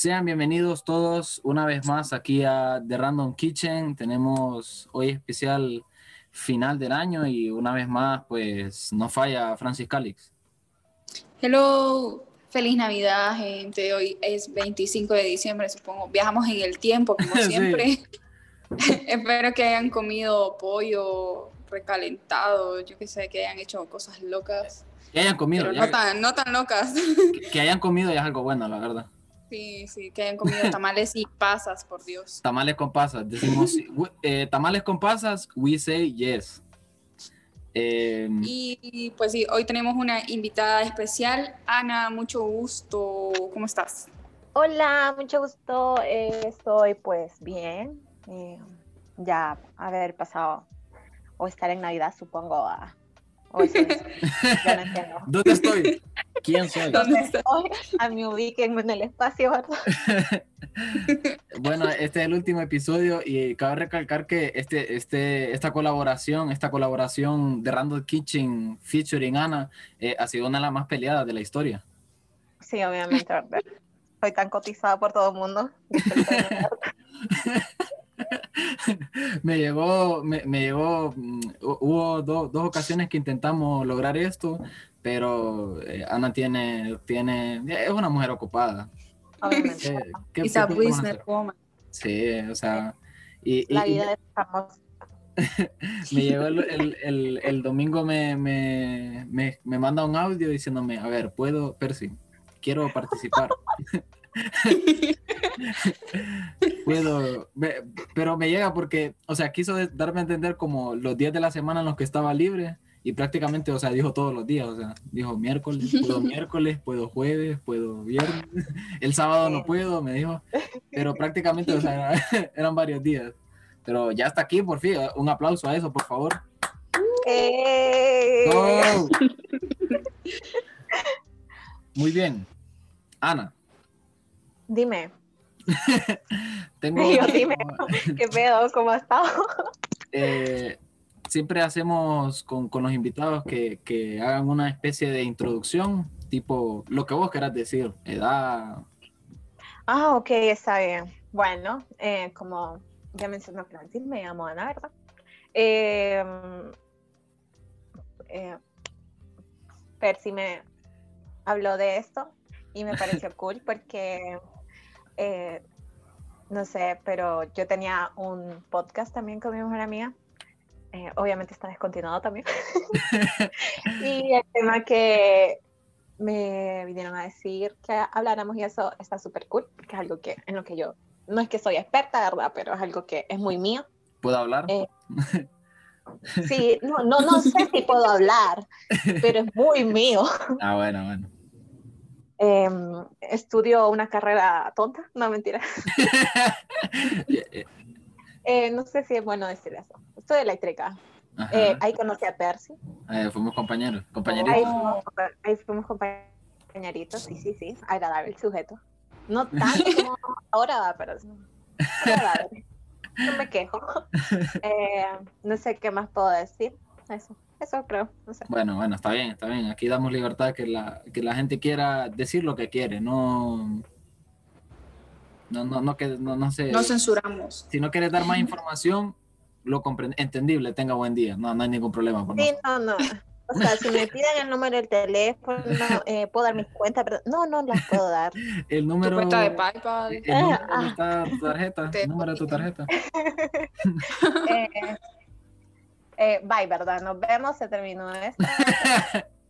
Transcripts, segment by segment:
Sean bienvenidos todos una vez más aquí a The Random Kitchen. Tenemos hoy especial final del año y una vez más, pues no falla Francis Calix. Hello, feliz Navidad, gente. Hoy es 25 de diciembre, supongo. Viajamos en el tiempo, como siempre. Espero que hayan comido pollo recalentado, yo que sé, que hayan hecho cosas locas. Que hayan comido. Pero no, tan, no tan locas. Que, que hayan comido ya es algo bueno, la verdad. Sí, sí, que hayan comido tamales y pasas, por Dios. Tamales con pasas. Decimos, eh, tamales con pasas, we say yes. Eh, Y pues sí, hoy tenemos una invitada especial. Ana, mucho gusto. ¿Cómo estás? Hola, mucho gusto. eh, estoy pues bien. eh, ya haber pasado o estar en Navidad, supongo. a- o eso es, ya no entiendo. ¿Dónde estoy? ¿Quién soy? ¿Dónde estás? Hoy, a mí ubíquenme en el espacio, ¿verdad? Bueno, este es el último episodio y cabe recalcar que este, este, esta colaboración, esta colaboración de Random Kitchen featuring Ana eh, ha sido una de las más peleadas de la historia. Sí, obviamente, ¿verdad? Soy tan cotizada por todo el mundo. me llegó, me, me llegó, mm, hu- hubo do- dos ocasiones que intentamos lograr esto, pero eh, Ana tiene, tiene, es una mujer ocupada. Obviamente. Eh, ¿qué- It's qué a podemos business hacer? woman. Sí, o sea, y, y- La y vida es famosa. me llegó el, el- el- el domingo, me, me, me, me manda un audio diciéndome, a ver, puedo, Percy, quiero participar. Puedo, ve- pero me llega porque, o sea, quiso darme a entender como los días de la semana en los que estaba libre y prácticamente, o sea, dijo todos los días, o sea, dijo miércoles, puedo miércoles, puedo jueves, puedo viernes, el sábado no puedo, me dijo, pero prácticamente, o sea, eran varios días. Pero ya está aquí, por fin, un aplauso a eso, por favor. ¡Eh! ¡Go! Muy bien. Ana, Dime, tengo... Yo dime. ¿qué pedo? ¿Cómo has estado? eh, siempre hacemos con, con los invitados que, que hagan una especie de introducción, tipo lo que vos querás decir, edad. Ah, ok, está bien. Bueno, eh, como ya mencionó Francis, me llamo Ana, ¿verdad? Eh, eh, Percy me habló de esto y me pareció cool porque, eh, no sé, pero yo tenía un podcast también con mi mejor amiga. eh, obviamente está descontinuado también. y el tema que me vinieron a decir que habláramos y eso está súper cool, porque es algo que en lo que yo, no es que soy experta, ¿verdad? Pero es algo que es muy mío. ¿Puedo hablar? Eh, Sí, no, no, no sé si puedo hablar, pero es muy mío. Ah, bueno, bueno. Em, estudio una carrera tonta, no mentira. Eh, eh, Eh, no sé si es bueno decir eso. Estudio eléctrica. Eh, ahí conocí a Percy. Eh, fuimos compañeros, Ahí compañeritos. fuimos, ahí fuimos compañeritos, sí, sí, sí. Agradable sujeto. No tanto como ahora, pero agradable. No me quejo. Eh, no sé qué más puedo decir. Eso, eso creo. No sé. Bueno, bueno, está bien, está bien. Aquí damos libertad que la, que la gente quiera decir lo que quiere, no. No, no, no, que, no, no sé. No censuramos. Si no quieres dar más información, lo comprende, entendible, tenga buen día. No, no hay ningún problema. Por Sí, no, no. O sea, si me piden el número del teléfono, eh, puedo dar mi cuenta, pero no, no las puedo dar. El Tu número. cuenta de PayPal. El número Ah. está tu tarjeta. Te- El número de tu tarjeta. Eh, eh, bye, ¿verdad? Nos vemos, se terminó esto.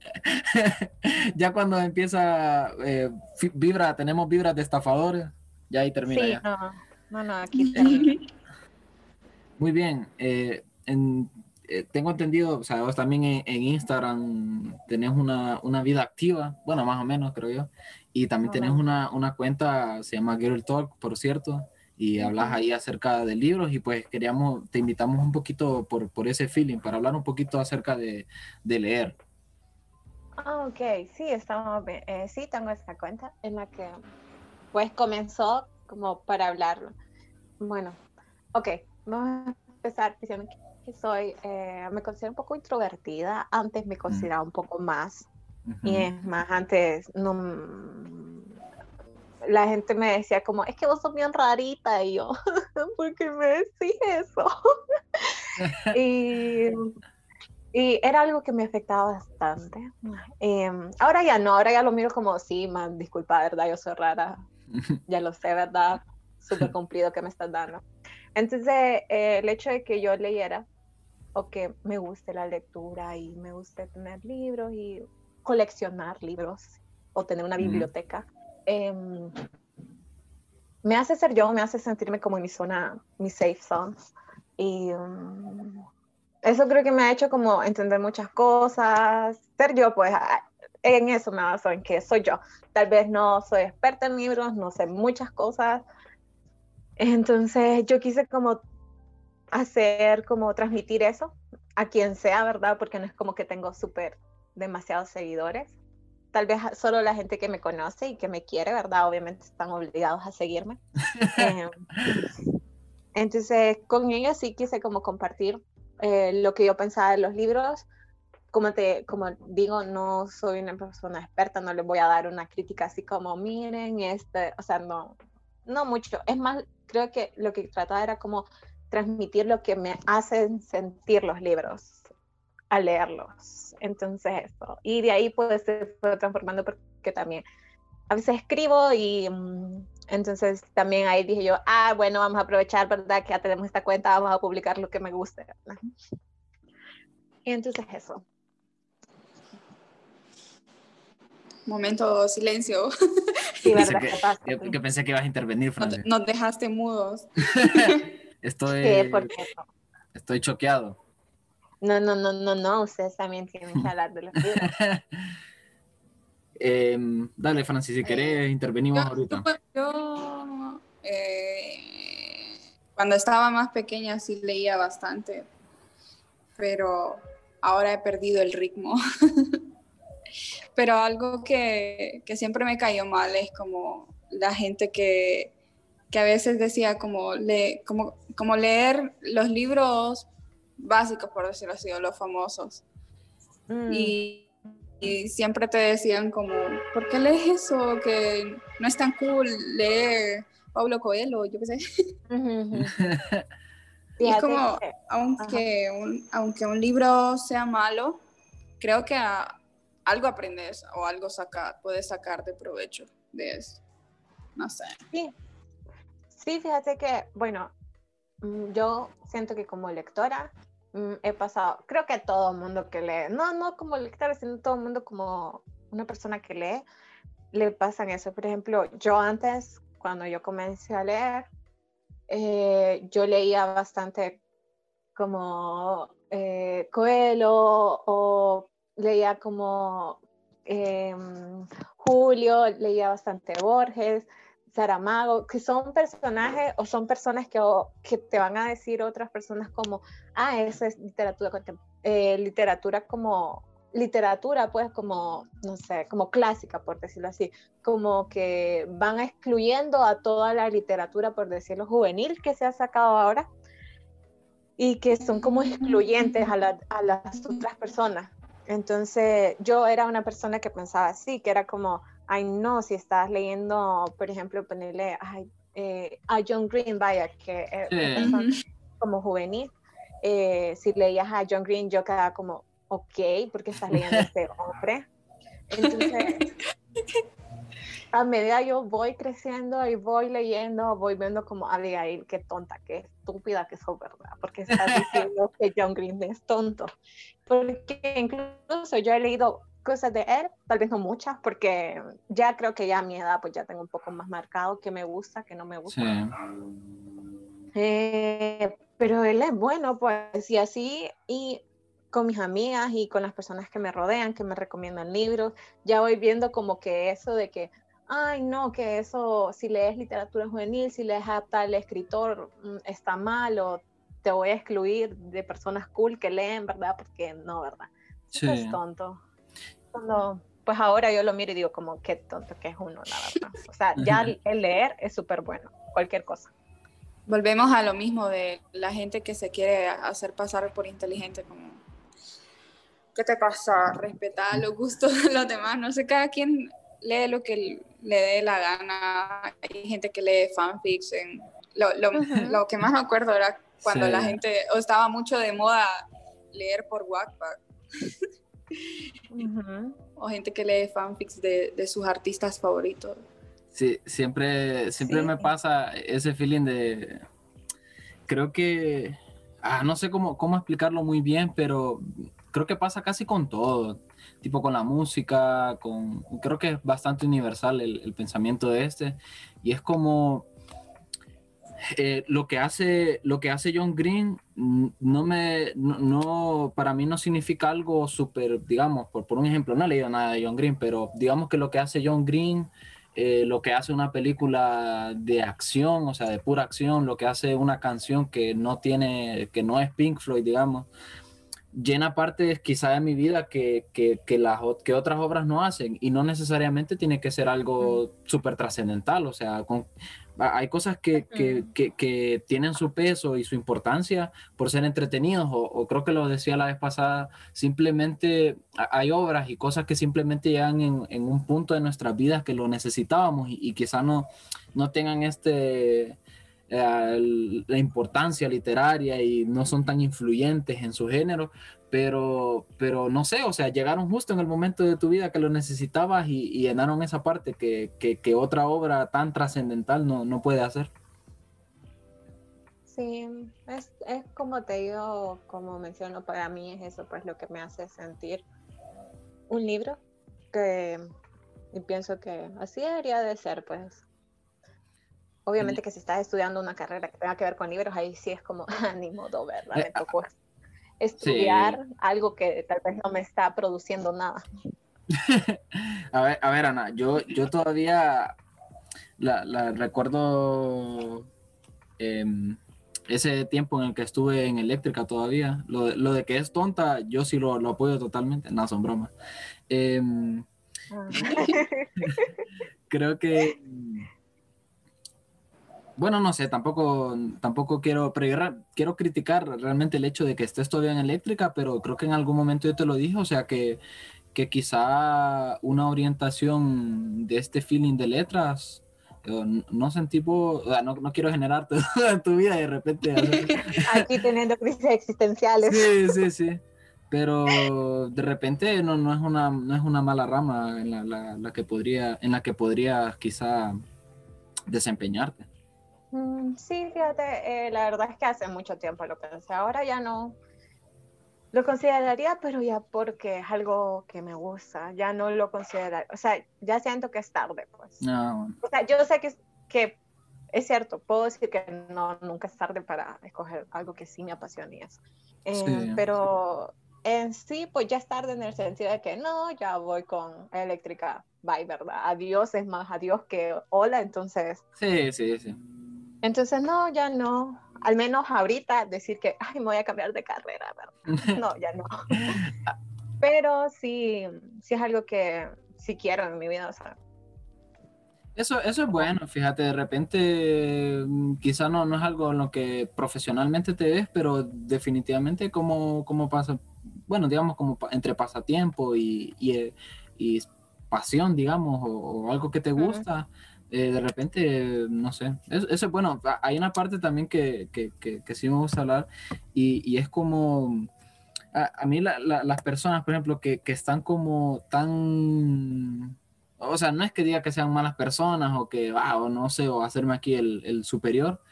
ya cuando empieza eh, vibra, tenemos vibras de estafadores, ya ahí termina Sí, ya. no, no, no, aquí termina. Muy bien. eh, en- eh, tengo entendido, o sea, vos también en, en Instagram tenés una, una vida activa, bueno, más o menos, creo yo. Y también tenés una, una cuenta, se llama Girl Talk, por cierto, y hablas ahí acerca de libros y pues queríamos, te invitamos un poquito por, por ese feeling, para hablar un poquito acerca de, de leer. Ah, ok, sí, estamos bien. Eh, sí, tengo esta cuenta en la que pues comenzó como para hablarlo. Bueno, ok, vamos a empezar diciendo que, soy, eh, me considero un poco introvertida. Antes me consideraba un poco más. Ujú. Y es más, antes no, mm, la gente me decía como, es que vos sos bien rarita, y yo, ¿por qué me decís eso? y, y, era algo que me afectaba bastante. Em, ahora ya no, ahora ya lo miro como, sí, man, disculpa, ¿verdad? Yo soy rara, ya lo sé, ¿verdad? Súper cumplido que me estás dando. Entonces, eh, el hecho de que yo leyera o que me guste la lectura y me guste tener libros y coleccionar libros o tener una biblioteca, em, me hace ser yo, me hace sentirme como en mi zona, mi safe zone. Y um, eso creo que me ha hecho como entender muchas cosas, ser yo, pues en eso me baso, en que soy yo. Tal vez no soy experta en libros, no sé muchas cosas. Entonces yo quise como hacer, como transmitir eso a quien sea, ¿verdad? Porque no es como que tengo súper demasiados seguidores. Tal vez solo la gente que me conoce y que me quiere, ¿verdad? Obviamente están obligados a seguirme. Em, entonces, con ellos sí quise como compartir eh, lo que yo pensaba de los libros. Como, te, como digo, no soy una persona experta, no les voy a dar una crítica así como, miren, este, o sea, no, no mucho. Es más, creo que lo que trataba era como transmitir lo que me hacen sentir los libros al leerlos. Entonces eso. Y de ahí pues se fue transformando porque también a veces escribo y mm, entonces también ahí dije yo, ah, bueno, vamos a aprovechar, ¿verdad? Que ya tenemos esta cuenta, vamos a publicar lo que me guste. Y entonces eso. Momento silencio. Sí, ¿verdad? Que, que, pensé que ibas a intervenir, Francis. Nos dejaste mudos. Estoy, estoy choqueado. No, no, no, no, no, ustedes también tienen que hablar de los libros. Em, dale, Francis, si querés, intervenimos ahorita. Yo, eh, cuando estaba más pequeña sí leía bastante, pero ahora he perdido el ritmo. pero algo que, que siempre me cayó mal es como la gente que que a veces decía como, le, como, como leer los libros básicos, por decirlo así, o los famosos. Mm. Y, siempre te decían como, ¿por qué lees eso? Que no es tan cool leer Pablo Coelho, yo qué sé. y es como, aunque un, aunque un libro sea malo, creo que algo aprendes o algo sacar, puedes sacar de provecho de eso. No sé. Sí, Sí, fíjate que, bueno, mm, yo siento que como lectora he pasado, creo que todo mundo que lee, no, no como lectora, sino todo mundo como una persona que lee, le pasan eso. Por ejemplo, yo antes, cuando yo comencé a leer, eh, yo leía bastante como eh, Coelho o leía como em, Julio, leía bastante Borges, Saramago, que son personajes o son personas que, que te van a decir otras personas como, ah, eso es literatura, eh, literatura como, literatura pues como, no sé, como clásica, por decirlo así, como que van excluyendo a toda la literatura, por decirlo, juvenil que se ha sacado ahora y que son como excluyentes a, a las otras personas. Entonces yo era una persona que pensaba así, que era como, ay no, si estás leyendo, por ejemplo, ponerle eh, a John Green, vaya, que es como juvenil, eh, si leías a John Green, yo quedaba como, ok, porque estás leyendo a este hombre. Entonces, a medida yo voy creciendo y voy leyendo, voy viendo como Abigail, qué tonta, qué estúpida que sos, ¿verdad? Porque estás diciendo que John Green es tonto. Porque incluso yo he leído cosas de él, tal vez no muchas, porque ya creo que ya a mi edad pues ya tengo un poco más marcado que me gusta, que no me gusta. Eh, pero él es bueno, pues, y así, y con mis amigas y con las personas que me rodean, que me recomiendan libros, ya voy viendo como que eso de que, ay, no, que eso, si lees literatura juvenil, si lees a tal escritor, mm, está mal o te voy a excluir de personas cool que leen, ¿verdad? Porque no, ¿verdad? Eso es tonto cuando, pues ahora yo lo miro y digo como qué tonto que es uno, la verdad. O sea, ya el leer es súper bueno, cualquier cosa. Volvemos a lo mismo de la gente que se quiere hacer pasar por inteligente, como, ¿qué te pasa? Respetar los gustos de los demás, no sé, cada quien lee lo que le dé la gana. Hay gente que lee fanfics. En, lo, lo, lo que más me acuerdo era cuando la gente, o estaba mucho de moda leer por Wattpad. O gente que lee fanfics de, de, sus artistas favoritos. Sí, siempre, siempre me pasa ese feeling de, creo que, ah, no sé cómo, cómo explicarlo muy bien, pero creo que pasa casi con todo, tipo con la música, con, creo que es bastante universal el, el pensamiento de este, y es como, eh, lo que hace lo que hace John Green no me no, para mí no significa algo súper digamos por, por un ejemplo no he leído nada de John Green pero digamos que lo que hace John Green eh, lo que hace una película de acción o sea de pura acción lo que hace una canción que no tiene que no es Pink Floyd digamos llena partes quizá de mi vida que, que, que, las, que otras obras no hacen y no necesariamente tiene que ser algo súper trascendental, o sea, con, hay cosas que, que, tienen su peso y su importancia por ser entretenidos, o, creo que lo decía la vez pasada, simplemente hay obras y cosas que simplemente llegan en, en un punto de nuestras vidas que lo necesitábamos y, y quizá no, no tengan este la importancia literaria y no son tan influyentes en su género, pero, pero no sé, o sea, llegaron justo en el momento de tu vida que lo necesitabas y, llenaron esa parte que, que, otra obra tan trascendental no, no, puede hacer. Sí, es, es, como te digo, como menciono, para mí es eso, pues lo que me hace sentir un libro que y pienso que así debería de ser, pues Obviamente que si estás estudiando una carrera que tenga que ver con libros, ahí sí es como, ni modo, ¿verdad? Me tocó estudiar algo que tal vez no me está produciendo nada. a, ver, a ver, Ana, yo, yo todavía la, recuerdo em, ese tiempo en el que estuve en eléctrica todavía. Lo, lo de que es tonta, yo sí lo, lo apoyo totalmente. No, son bromas. Em, ah. creo que bueno, no sé, tampoco, tampoco quiero, quiero criticar realmente el hecho de que estés todavía en eléctrica, pero creo que en algún momento yo te lo dije, o sea que, que quizá una orientación de este feeling de letras, no tipo, no, no quiero generar toda tu vida de repente... Aquí teniendo crisis existenciales. Sí, sí, sí. Pero de repente no, no, es, una, no es una mala rama en la, la, que podría, en la que podrías quizá desempeñarte. Mm, sí, fíjate, eh, la verdad es que hace mucho tiempo lo pensé. Ahora ya no lo consideraría, pero ya porque es algo que me gusta. Ya no lo consideraría. O sea, ya siento que es tarde, pues. No. O sea, yo sé que, que es cierto, puedo decir que no, nunca es tarde para escoger algo que sí me apasiona y eso. Eh, pero en sí, pues ya es tarde en el sentido de que no, ya voy con eléctrica, bye, ¿verdad? Adiós es más adiós que hola, entonces. Sí, sí, sí. Entonces, no, ya no. Al menos ahorita decir que, ay, me voy a cambiar de carrera, No, ya no. Pero sí, sí es algo que sí quiero en mi vida, o sea. Eso, eso es bueno, fíjate, de repente mm, quizá no, no es algo en lo que profesionalmente te ves, pero definitivamente como, como pasa, bueno, digamos como entre pasatiempo y, y, y pasión, digamos, o, algo que te gusta, eh, de repente, no sé, eso, es bueno. Hay una parte también que, que, que, sí me gusta hablar y, y es como, a, mí las personas, por ejemplo, que, que, están como tan, o sea, no es que diga que sean malas personas o que, ah, o no sé, o hacerme aquí el, el superior,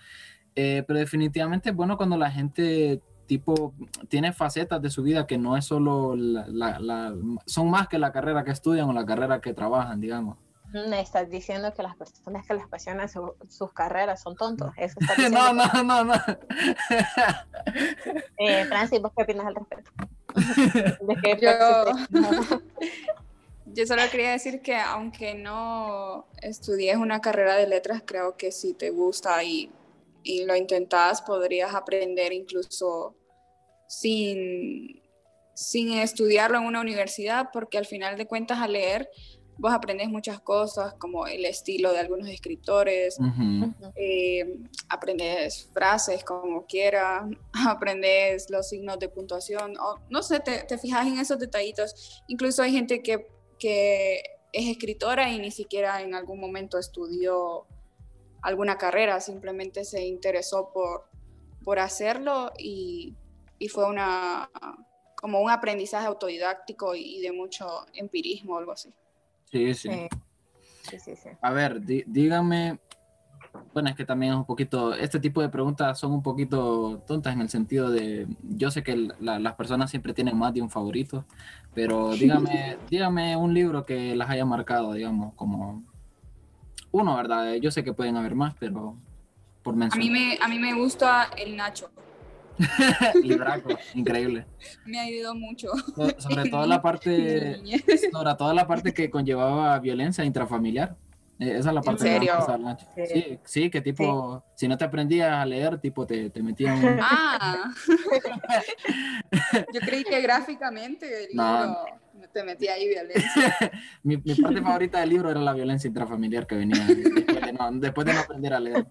eh, pero definitivamente es bueno cuando la gente tipo tiene facetas de su vida que no es solo la, la, son más que la carrera que estudian o la carrera que trabajan, digamos. Me estás diciendo que las personas que les apasionan sus carreras son tontos. Eso no, no, no, no. eh, Francis, ¿vos qué opinas al respecto? yo, yo solo quería decir que aunque no estudies una carrera de letras, creo que si te gusta y, y lo intentas, podrías aprender incluso sin, sin estudiarlo en una universidad, porque al final de cuentas a leer vos aprendes muchas cosas, como el estilo de algunos escritores, eh, aprendes frases como quieras, aprendes los signos de puntuación, o, no sé, te, te, fijas en esos detallitos. Incluso hay gente que, que es escritora y ni siquiera en algún momento estudió alguna carrera, simplemente se interesó por, por hacerlo y, y fue una como un aprendizaje autodidáctico y de mucho empirismo o algo así. Sí, sí. sí, sí, sí. A ver, dígame, bueno, es que también es un poquito, este tipo de preguntas son un poquito tontas en el sentido de, yo sé que las personas siempre tienen más de un favorito, pero dígame, dígame un libro que las haya marcado, digamos, como uno, ¿verdad? Yo sé que pueden haber más, pero por mencionar. A mí me, a mí me gusta El Nacho. Libraco, increíble. Me ha ayudado mucho. sobre todo la parte, sobre toda la parte que conllevaba violencia intrafamiliar. Eh, esa es la parte ¿En serio? Sí, sí, que tipo, si no te aprendías a leer, tipo, te, te metían... Ah, yo creí que gráficamente el no. te metía ahí violencia. mi, mi, parte favorita del libro era la violencia intrafamiliar que venía después de no, después de no aprender a leer.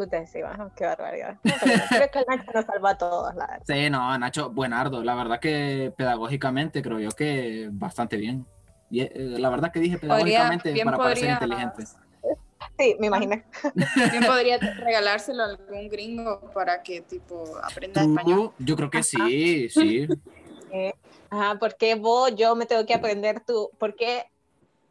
Puta, sí, qué barbaridad. creo que el Nacho nos salvó a todos, la verdad. Sí, no, Nacho, buenardo. La verdad que pedagógicamente creo yo que bastante bien. Y, eh, la verdad que dije pedagógicamente para parecer inteligente. Sí, me imaginé. Bien podría regalárselo a algún gringo para que tipo aprenda español. Yo creo que sí, sí. Eh, ajá, ¿por qué vos, yo me tengo que aprender tú? ¿Por qué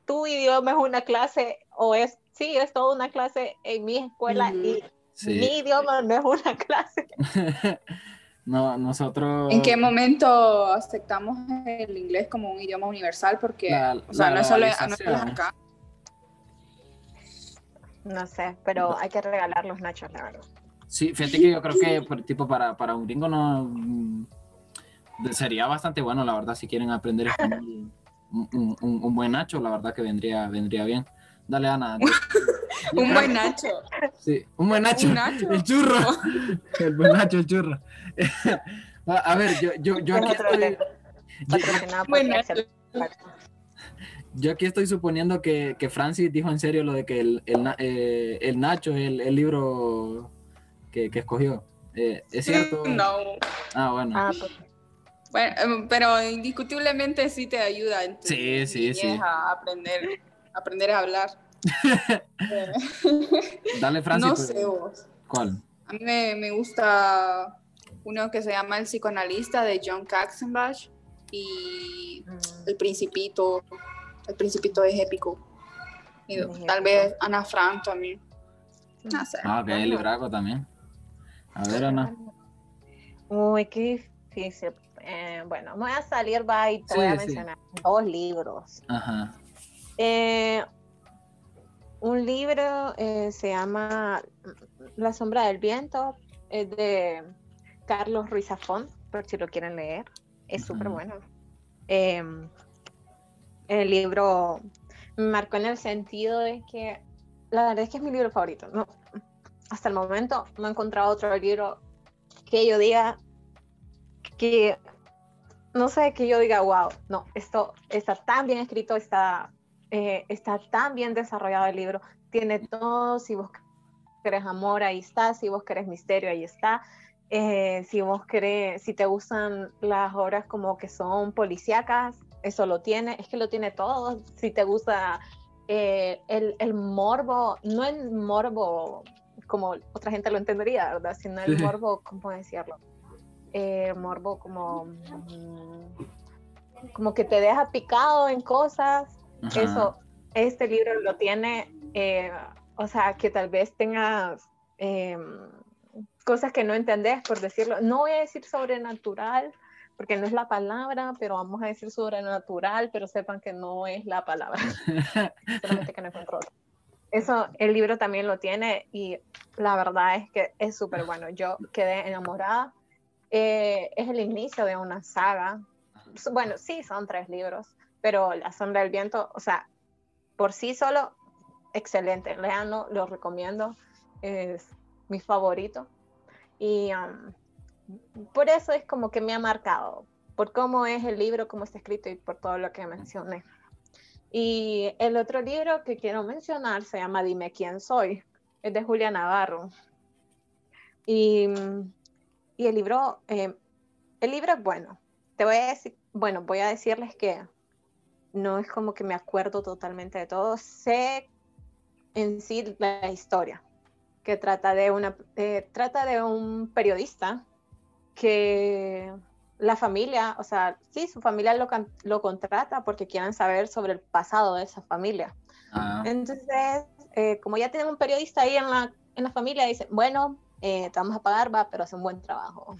tu idioma es una clase o es sí, es toda una clase en mi escuela y mi idioma no es una clase. no, nosotros... ¿En qué momento aceptamos el inglés como un idioma universal? Porque, o sea, no es solo acá. No sé, pero hay que regalar los nachos, la verdad. Sí, fíjate que yo creo que tipo para, para un gringo no mm, sería bastante bueno, la verdad, si quieren aprender español, un, un, un, buen nacho, la verdad que vendría, vendría bien. Dale, Ana. un buen Nacho. Sí, un buen Nacho. El churro. el buen Nacho, el churro. A ver, yo, yo, yo aquí estoy. Yo aquí estoy suponiendo que, que, Francis dijo en serio lo de que el, el, eh, el Nacho es el, el, libro que, que escogió. Eh, ¿Es cierto? No. Ah, bueno. Ah, pues. Bueno, em, pero indiscutiblemente sí te ayuda en sí, sí, sí. a aprender aprender a hablar. Dale, Francis. No sé vos. ¿Cuál? A mí me, me, gusta uno que se llama El psicoanalista de John Katzenbach y mm. El Principito. El Principito es épico. Y tal vez Ana Frank también. No sé. Ah, ok, el libraco también. A ver, Ana. Uy, qué difícil. Eh, bueno, voy a salir, va y te voy a mencionar dos libros. Ajá. Eh, un libro eh, se llama La sombra del viento, es de Carlos Ruiz Zafón, por si lo quieren leer. Es súper bueno. Em, el libro me marcó en el sentido de que la verdad es que es mi libro favorito. No, hasta el momento no he encontrado otro libro que yo diga que no sé, que yo diga, wow, no, esto está tan bien escrito, está eh, está tan bien desarrollado el libro, tiene todo, si vos querés amor, ahí está, si vos querés misterio, ahí está, eh, si vos querés, si te gustan las obras como que son policíacas, eso lo tiene, es que lo tiene todo, si te gusta eh, el, el, morbo, no el morbo como otra gente lo entendería, ¿verdad? Sino el morbo, ¿cómo decirlo? El morbo como, mm, como que te deja picado en cosas eso, este libro lo tiene, eh, o sea, que tal vez tengas em, cosas que no entendés, por decirlo. No voy a decir sobrenatural, porque no es la palabra, pero vamos a decir sobrenatural, pero sepan que no es la palabra. Solamente que no encuentro Eso, el libro también lo tiene y la verdad es que es súper bueno. Yo quedé enamorada. Eh, es el inicio de una saga. Bueno, sí, son tres libros, pero La sombra del viento, o sea, por sí solo, excelente, leanlo, lo recomiendo, es mi favorito. Y um, por eso es como que me ha marcado, por cómo es el libro, cómo está escrito y por todo lo que mencioné. Y el otro libro que quiero mencionar se llama Dime quién soy, es de Julia Navarro. Y, y el libro, eh, el libro es bueno. Te voy a decir, bueno, voy a decirles que no es como que me acuerdo totalmente de todo. Sé en sí la historia, que trata de, una, trata de un periodista que la familia, o sea, sí, su familia lo, lo contrata porque quieren saber sobre el pasado de esa familia. Ah. Entonces, eh, como ya tienen un periodista ahí en la, en la familia, dicen, bueno, eh, te vamos a pagar, va, pero hace un buen trabajo.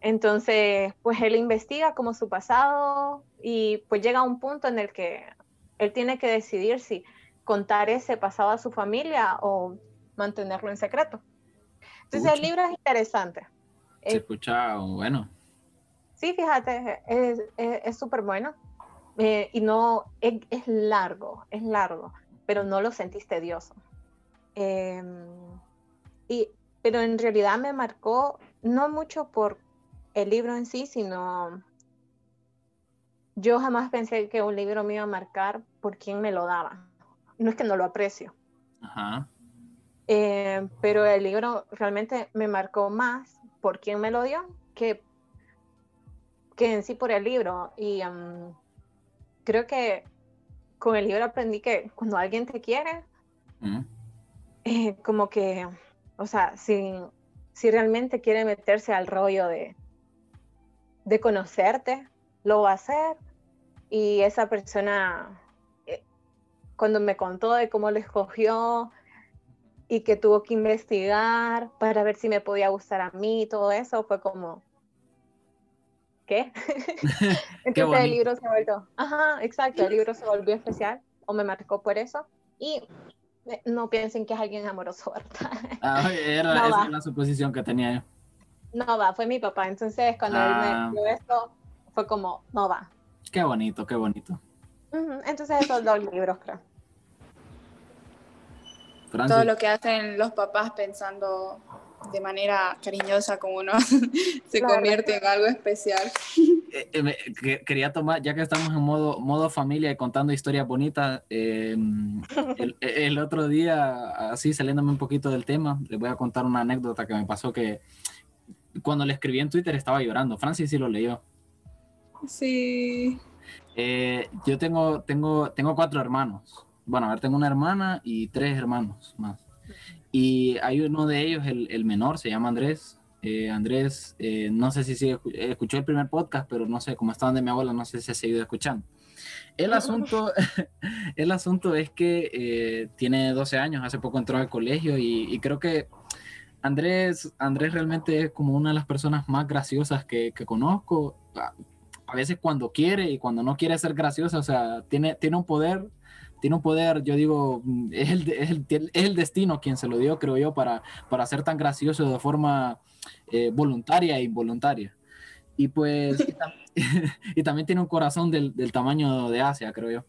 Entonces, pues él investiga como su pasado y pues llega a un punto en el que él tiene que decidir si contar ese pasado a su familia o mantenerlo en secreto. Entonces el libro es interesante. Se escucha bueno. Sí, fíjate, es súper bueno. Eh, y no, es, largo, es largo, pero no lo sentís tedioso. Em, y, pero en realidad me marcó, no mucho por el libro en sí, sino yo jamás pensé que un libro me iba a marcar por quién me lo daba. No es que no lo aprecio. Eh, pero el libro realmente me marcó más por quién me lo dio que, que en sí por el libro. Y creo que con el libro aprendí que cuando alguien te quiere, mm. eh, como que, o sea, si, si realmente quiere meterse al rollo de, de conocerte, lo va a hacer. Y esa persona, eh, cuando me contó de cómo lo escogió y que tuvo que investigar para ver si me podía gustar a mí, todo eso, fue como, ¿qué? Entonces el libro se volvió, ajá, exacto, el libro se volvió especial o me marcó por eso. Y eh, no piensen que es alguien amoroso, ¿verdad? Ah, era, esa la suposición que tenía yo. No va, fue mi papá. Entonces, cuando él me ah. dio esto, fue como, no va. Qué bonito, qué bonito. Entonces, esos dos libros, creo. Todo lo que hacen los papás pensando de manera cariñosa como uno se convierte en algo especial. Eh, eh, quería tomar, ya que estamos en modo, modo familia y contando historias bonitas, em, el, el, otro día, así saliéndome un poquito del tema, les voy a contar una anécdota que me pasó que cuando le escribí en Twitter estaba llorando. Francis sí lo leyó. Sí. Eh, yo tengo, tengo, tengo cuatro hermanos. Bueno, a ver, tengo una hermana y tres hermanos más. Y hay uno de ellos, el, el menor, se llama Andrés. Eh, Andrés, eh, no sé si escuchó el primer podcast, pero no sé, como está donde mi abuela, no sé si ha seguido escuchando. El asunto, el asunto es que tiene 12 años, hace poco entró al colegio y, y creo que Andrés, Andrés realmente es como una de las personas más graciosas que, conozco. A, veces cuando quiere y cuando no quiere ser graciosa, o sea, tiene, tiene un poder, tiene un poder, yo digo, es el, es el, es el destino quien se lo dio, creo yo, para, para ser tan gracioso de forma eh, voluntaria e involuntaria. Y pues, y, también tiene un corazón del, del tamaño de Asia, creo yo.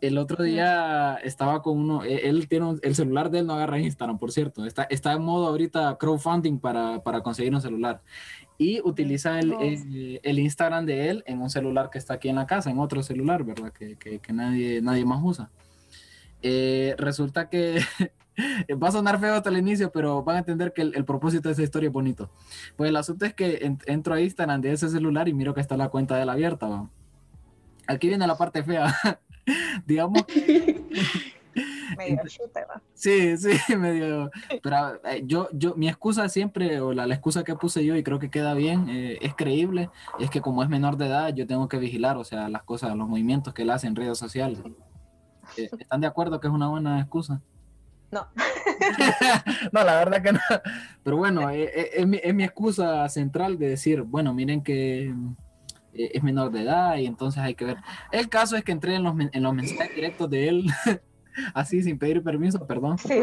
El otro día estaba con uno, e, él tiene el celular de él no agarra Instagram, por cierto. Está, está en modo ahorita crowdfunding para, para conseguir un celular. Y utiliza el, el, Instagram de él en un celular que está aquí en la casa, en otro celular, ¿verdad? Que, que, que nadie, nadie más usa. Eh, resulta que va a sonar feo hasta el inicio, pero van a entender que el, propósito de esa historia es bonito. Pues el asunto es que entro a Instagram de ese celular y miro que está la cuenta de él abierta. ¿va? Aquí viene la parte fea. digamos medio chute, Sí, sí, medio. Pero eh, yo, yo, mi excusa siempre, o la, la, excusa que puse yo, y creo que queda bien, eh, es creíble, es que como es menor de edad, yo tengo que vigilar, o sea, las cosas, los movimientos que él hace en redes sociales. Eh, ¿Están de acuerdo que es una buena excusa? No. no, la verdad que no. Pero bueno, es, mi, es mi excusa central de decir, bueno, miren que eh, es menor de edad y entonces hay que ver. El caso es que entré en los, en los mensajes directos de él, así sin pedir permiso, perdón. Sí,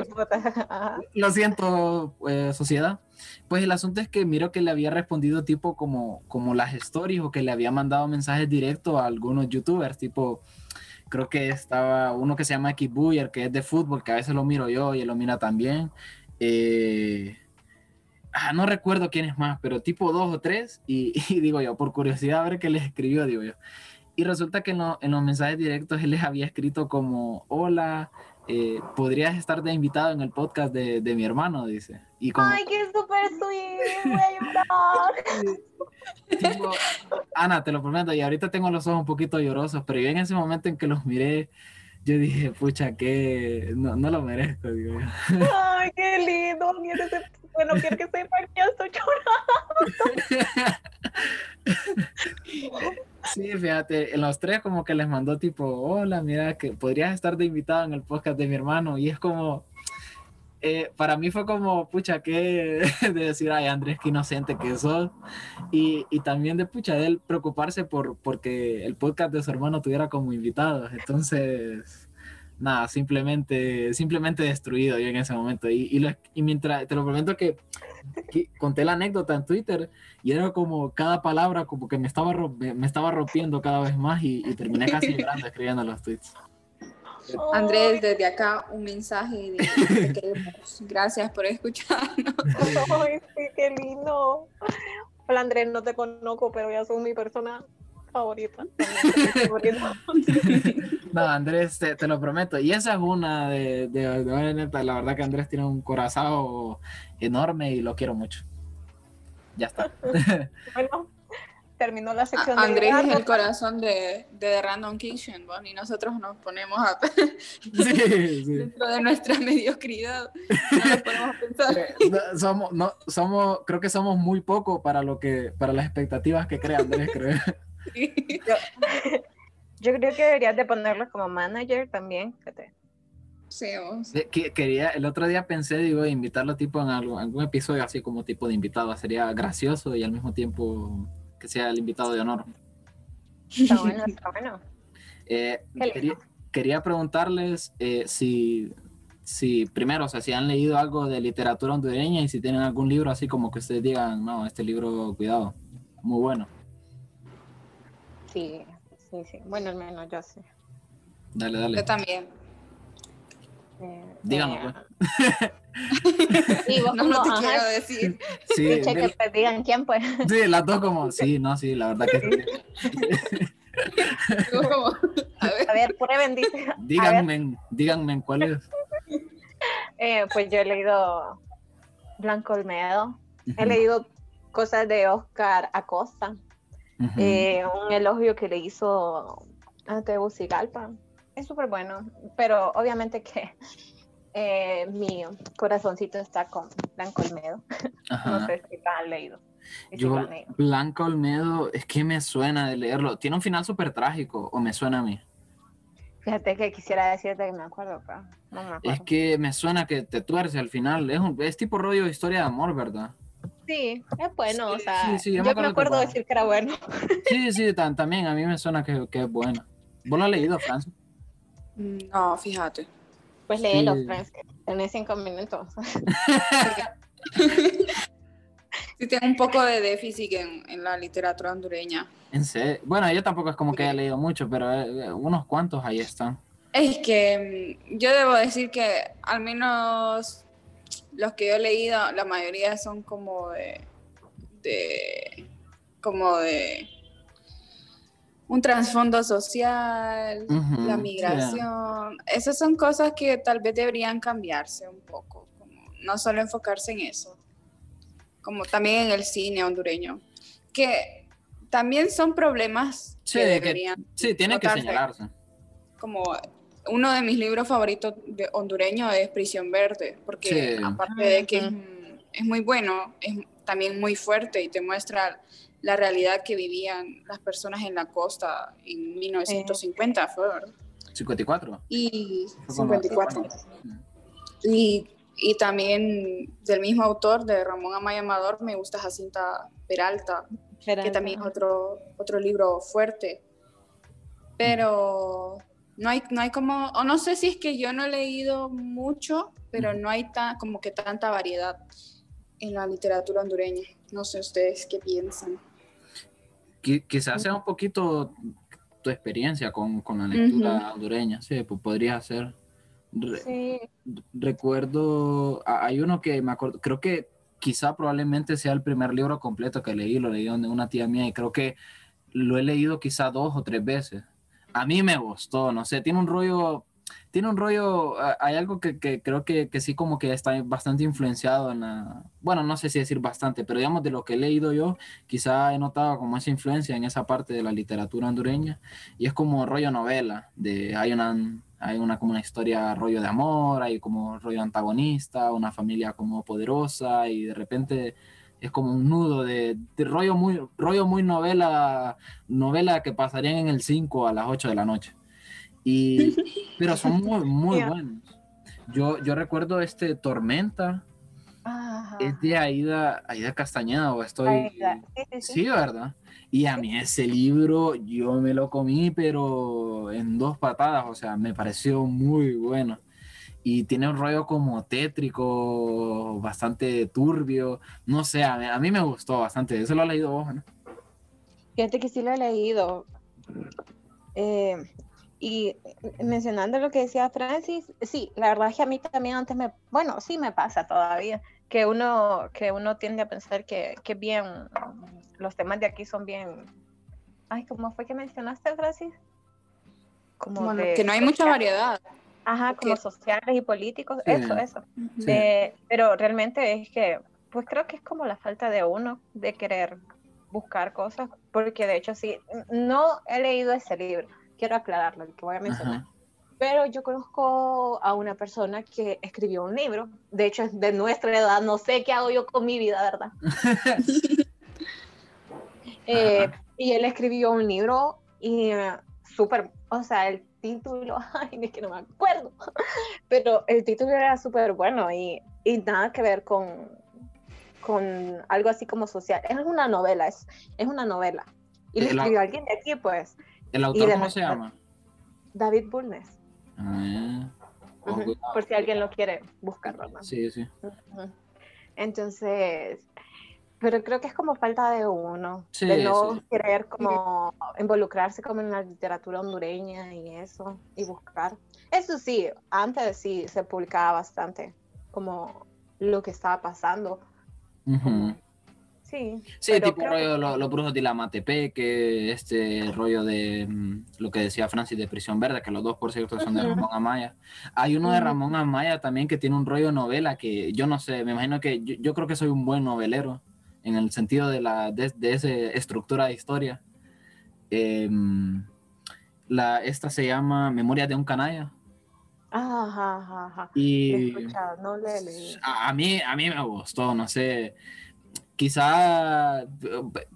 Lo siento, eh, sociedad. Pues el asunto es que miro que le había respondido tipo como, como las stories o que le había mandado mensajes directos a algunos youtubers, tipo, creo que estaba uno que se llama Keith Buyer, que es de fútbol, que a veces lo miro yo y él lo mira también. Eh, ah, no recuerdo quién es más, pero tipo dos o tres, y, digo yo, por curiosidad, a ver qué les escribió, digo yo. Y resulta que en, los mensajes directos él les había escrito como, hola, eh, podrías estar de invitado en el podcast de, de mi hermano, dice. Y como, Ay, qué súper sweet, voy a llorar. tipo, Ana, te lo prometo, y ahorita tengo los ojos un poquito llorosos, pero yo en ese momento en que los miré, yo dije, pucha, que no, no lo merezco, digo. Ay, qué lindo. Se- Bueno, quiero que sepan que estoy llorando. Sí, fíjate, en los tres como que les mandó tipo, hola, mira, que podrías estar de invitado en el podcast de mi hermano. Y es como, eh, para mí fue como, pucha, que de decir, ay, Andrés, qué inocente que sos. Y, y también de, pucha, de él preocuparse por porque el podcast de su hermano tuviera como invitados. Entonces, nada, simplemente, simplemente destruido yo en ese momento. Y, y, lo- y mientras, te lo prometo que, que conté la anécdota en Twitter y era como cada palabra como que me estaba, ro- me, me estaba rompiendo cada vez más y, y terminé casi llorando escribiendo los tweets. Andrés, desde acá un mensaje de queremos. Gracias por escucharnos. Ay, sí, qué lindo. Hola Andrés, no te conozco, pero ya son mi persona favorita. No, Andrés, te, te lo prometo. Y esa es una de, de, de- neta, la verdad que Andrés tiene un corazón enorme y lo quiero mucho. Ya está. Bueno, terminó la sección Andrés de es el corazón de, de The Random Kitchen, bueno, y nosotros nos ponemos a, Sí, sí. dentro de nuestra mediocridad. No nos podemos pensar. No, somos, no, somos, creo que somos muy poco para lo que, para las expectativas que crea Andrés, creo. Yo creo que deberías de ponerlo como manager también. Sí. De- que- quería, el otro día pensé, digo, invitarlo tipo en algún episodio así como tipo de invitado. Sería gracioso y al mismo tiempo que sea el invitado de honor. Está bueno, está bueno. Eh, quería preguntarles eh, si, si, primero, o sea, si han leído algo de literatura hondureña y si tienen algún libro así como que ustedes digan, no, este libro, cuidado, muy bueno. Sí, sí, sí. Bueno, al menos yo sí. Dale, dale. Yo también. Eh, eh, pues. y vos No, no te como, ajá, quiero decir. Sí, escuché que te digan quién pues. sí, las dos como, sí, no, sí, la verdad que sí. Como, a ver, A ver, prueben, dice. Díganme, díganme cuál es. eh, pues yo he leído Blanco Olmedo. He leído cosas de Oscar Acosta. Eh, un elogio que le hizo a Tegucigalpa. Es súper bueno, pero obviamente que eh, mi corazoncito está con Blanco Olmedo. Ajá. No sé si lo han leído. Si Yo, han leído. Blanca Olmedo, es que me suena de leerlo. Tiene un final súper trágico, o me suena a mí. Fíjate que quisiera decirte que me acuerdo, pero no me acuerdo. Es que me suena que te tuerce al final. Es, un, es tipo rollo de historia de amor, ¿verdad? Sí, es bueno, o sea, sí, sí, yo yo, me acuerdo bueno. decir que era bueno. Sí, sí, tan- también a mí me suena que, que es buena. ¿Vos lo has leído, Francis? no, fíjate. Pues léelo, Sí. Franz, que tenés cinco minutos. Sí, tengo un poco de déficit en, en la literatura hondureña. En serio. Bueno, yo tampoco es como que haya leído mucho, pero eh, unos cuantos ahí están. Es que mm, yo debo decir que al menos los que yo he leído, la mayoría son como de, de como de un trasfondo social, la migración. Esas son cosas que tal vez deberían cambiarse un poco, como no solo enfocarse en eso, como también en el cine hondureño, que también son problemas Sí, que que- deberían Sí, tiene que señalarse. como uno de mis libros favoritos de hondureño es Prisión Verde, porque Sí. aparte de que es, es muy bueno, es también muy fuerte y te muestra la realidad que vivían las personas en la costa en 1950, fue, ¿verdad? 54. Y Fue como- 54. Y, y también del mismo autor, de Ramón Amaya Amador, me gusta Jacinta Peralta, que también es otro, otro libro fuerte. Pero no hay, no hay como, o no sé si es que yo no he leído mucho, pero no hay ta- como que tanta variedad en la literatura hondureña. No sé ustedes qué piensan. Qui- quizás sea un poquito tu experiencia con, con la lectura hondureña. Sí, pues podría ser. Re- Sí, recuerdo, a- hay uno que me acuerdo, creo que quizá probablemente sea el primer libro completo que leí, lo leí de una tía mía y creo que lo he leído quizá dos o tres veces. A mí me gustó, no sé, tiene un rollo, tiene un rollo, hay algo que, que creo que, que, sí como que está bastante influenciado en la, bueno, no sé si decir bastante, pero digamos de lo que he leído yo, quizá he notado como esa influencia en esa parte de la literatura hondureña, y es como rollo novela, de hay una, hay una como una historia rollo de amor, hay como rollo antagonista, una familia como poderosa, y de repente es como un nudo de, rollo, muy, rollo muy novela, novela que pasarían en el 5 a las 8 de la noche. Y, pero son muy, muy buenos. Yo, yo recuerdo este Tormenta. Es de Aida, Aida Castañeda, o estoy... Sí, ¿verdad? Y a mí ese libro yo me lo comí, pero en dos patadas, o sea, me pareció muy bueno y tiene un rollo como tétrico, bastante turbio, no sé, a mí, me gustó bastante, eso lo has leído vos, ¿no? Fíjate que sí lo he leído. Eh, y mencionando lo que decía Francis, sí, la verdad es que a mí también antes me, bueno, sí me pasa todavía, que uno, que uno tiende a pensar que, que bien, los temas de aquí son bien, ay, ¿cómo fue que mencionaste, Francis? Como que no hay mucha variedad. Ajá, como sociales y políticos, eso, eso. pero realmente es que, pues creo que es como la falta de uno de querer buscar cosas, porque de hecho sí, no he leído ese libro, quiero aclararlo, el que voy a mencionar. Pero yo conozco a una persona que escribió un libro, de hecho es de nuestra edad, no sé qué hago yo con mi vida, ¿verdad? Eh, y él escribió un libro y uh, súper, o sea, el título, ay, es que no me acuerdo, pero el título era súper bueno y, y, nada que ver con, con algo así como social. Es una novela, es, es una novela. Y le escribió alguien de aquí, pues. ¿El autor cómo se llama? David Bulnes. Ah, Por si alguien lo quiere buscar, ¿verdad? Sí, sí. Entonces, pero creo que es como falta de uno, de no querer como involucrarse como en la literatura hondureña y eso, y buscar. Eso sí, antes sí se publicaba bastante como lo que estaba pasando. Sí. Sí, tipo rollo Los Brujos de la Matepe, este rollo de mm, lo que decía Francis de Prisión Verde, que los dos, por cierto, son de Ramón Amaya. Hay uno de Ramón Amaya también que tiene un rollo novela que yo no sé, me imagino que yo creo que soy un buen novelero en el sentido de, la, de, esa estructura de historia. Em, la, esta se llama Memoria de un canalla. Ajá, ajá, Y no le, A, mí, a mí me gustó, no sé. Quizá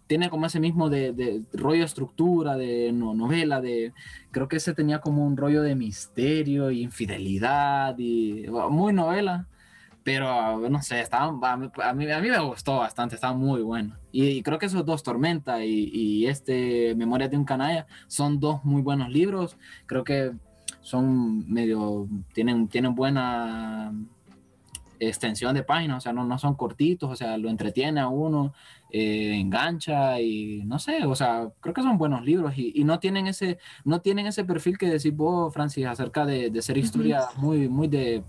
tiene como ese mismo de, de rollo estructura, de novela, de creo que ese tenía como un rollo de misterio, infidelidad y muy novela pero no sé, estaba, a, mí, a, mí, me gustó bastante, estaba muy bueno. Y, creo que esos dos, Tormenta y, y, este Memorias de un Canalla, son dos muy buenos libros. Creo que son medio, tienen, tienen buena extensión de páginas, o sea, no, no son cortitos, o sea, lo entretiene a uno, eh, engancha y no sé, o sea, creo que son buenos libros y, y, no tienen ese, no tienen ese perfil que decís vos, Francis, acerca de, de ser historia muy, muy de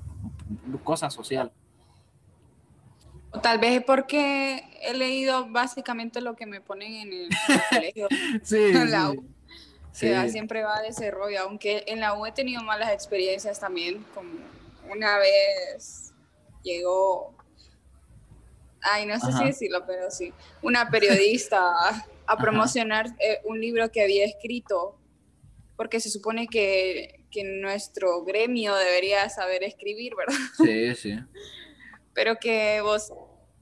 cosa social. O tal vez es porque he leído básicamente lo que me ponen en el colegio. sí, la U. siempre va de ese rollo, aunque en la U he tenido malas experiencias también, como una vez llegó, ay, no sé si decirlo, pero sí, una periodista a promocionar eh, un libro que había escrito, porque se supone que, que nuestro gremio debería saber escribir, ¿verdad? Sí, sí pero que vos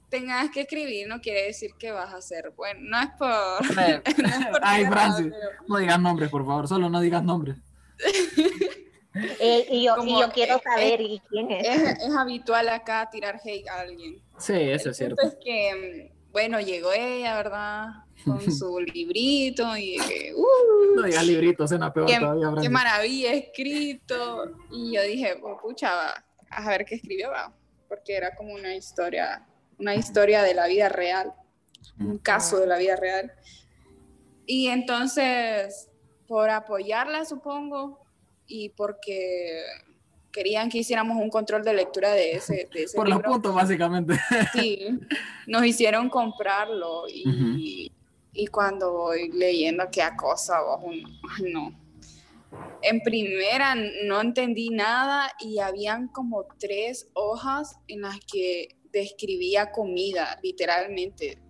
tengas que escribir no quiere decir que vas a ser bueno. No es por. Ay, Francis, no digas nombres, por favor, solo no digas nombres. Eh, y, yo, quiero saber es, quién es. es. habitual acá tirar hate a alguien. Sí, eso es cierto. Es que, bueno, llegó ella, ¿verdad? Con su librito y uh, no digas librito, suena peor qué, todavía. Qué maravilla escrito. Y yo dije, pues, pucha, a ver qué escribió, va porque era como una historia, una historia de la vida real, un caso de la vida real. Y entonces, por apoyarla, supongo, y porque querían que hiciéramos un control de lectura de ese, de ese Por los puntos, básicamente. Sí, nos hicieron comprarlo y, y cuando voy leyendo qué cosa, no. En primera no entendí nada y habían como tres hojas en las que describía comida, literalmente.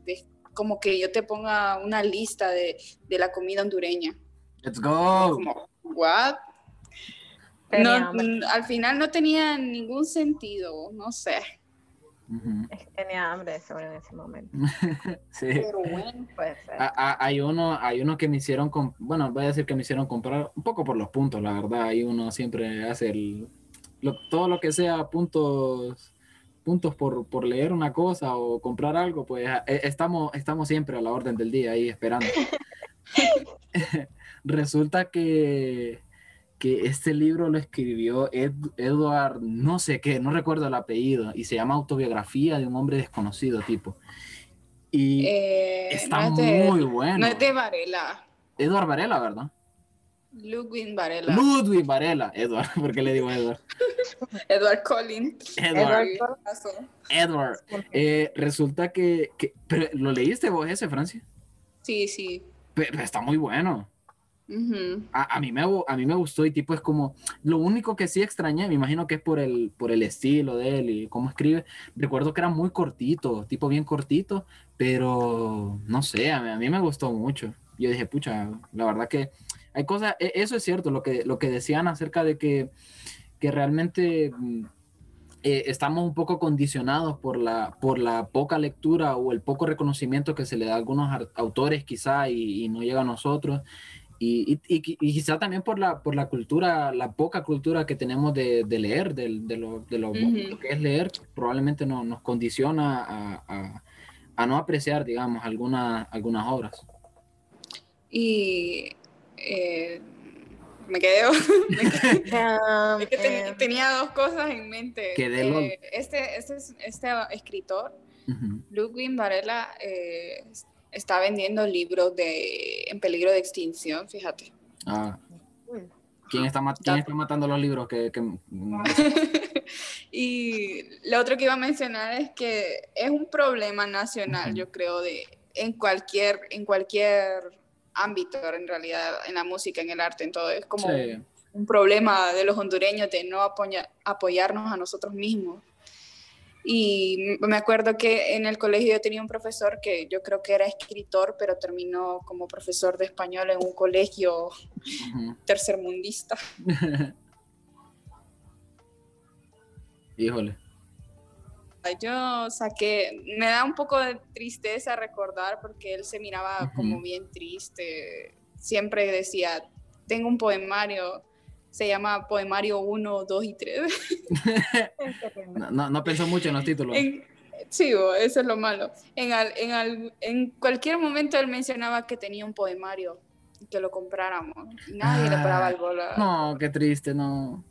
como que yo te ponga una lista de, de la comida hondureña. Let's go. Como, ¿what? No, al final no tenía ningún sentido, no sé. Tenía hambre sobre en ese momento. sí. Pero bueno, puede ser. hay, uno, hay uno que me hicieron, bueno, voy a decir que me hicieron comprar un poco por los puntos, la verdad. Hay uno siempre hace el, todo lo que sea puntos puntos por, por, leer una cosa o comprar algo, pues eh, estamos, estamos siempre a la orden del día ahí esperando. Resulta que que este libro lo escribió Edward, no sé qué, no recuerdo el apellido, y se llama Autobiografía de un hombre desconocido, tipo. Y eh, está muy bueno. No es de Varela. Edward Varela, ¿verdad? Ludwig Varela. Ludwig Varela, Edward, ¿por qué le digo Edward? Edward Collins. Edward. Edward. Eh, resulta que, pero ¿lo leíste vos ese, Francia? Sí, sí. pero está muy bueno a, mí me, a mí me gustó y tipo es como, lo único que sí extrañé, me imagino que es por el, por el estilo de él y cómo escribe, recuerdo que era muy cortito, tipo bien cortito, pero no sé, a mí, me gustó mucho. Yo dije, pucha, la verdad que hay cosas, e, eso es cierto, lo que, lo que decían acerca de que, que realmente... Mm, eh, estamos un poco condicionados por la, por la poca lectura o el poco reconocimiento que se le da a algunos autores quizá y, y no llega a nosotros. Y, y, quizá también por la, por la cultura, la poca cultura que tenemos de, de leer, de, de, lo, de lo, que es leer, probablemente no, nos condiciona a, a, a, no apreciar, digamos, algunas obras. Y eh, me quedé, que tenía dos cosas en mente. Eh, este, este, este escritor, Ludwig Varela, eh, está vendiendo libros de en peligro de extinción, fíjate. Ah. ¿Quién está, matando los libros? Que, y lo otro que iba a mencionar es que es un problema nacional, yo creo, de en cualquier, en cualquier ámbito, en realidad, en la música, en el arte, en todo. Es como un problema de los hondureños de no apoyarnos a nosotros mismos. Y me acuerdo que en el colegio yo tenía un profesor que yo creo que era escritor, pero terminó como profesor de español en un colegio tercermundista. Híjole. Yo saqué, me da un poco de tristeza recordar porque él se miraba como bien triste. Siempre decía, tengo un poemario se llama Poemario 1, 2 y 3. no, no, pensó mucho en los títulos. sí, eso es lo malo. En, en, en, cualquier momento él mencionaba que tenía un poemario que lo compráramos. nadie le paraba el bola. No, qué triste, no.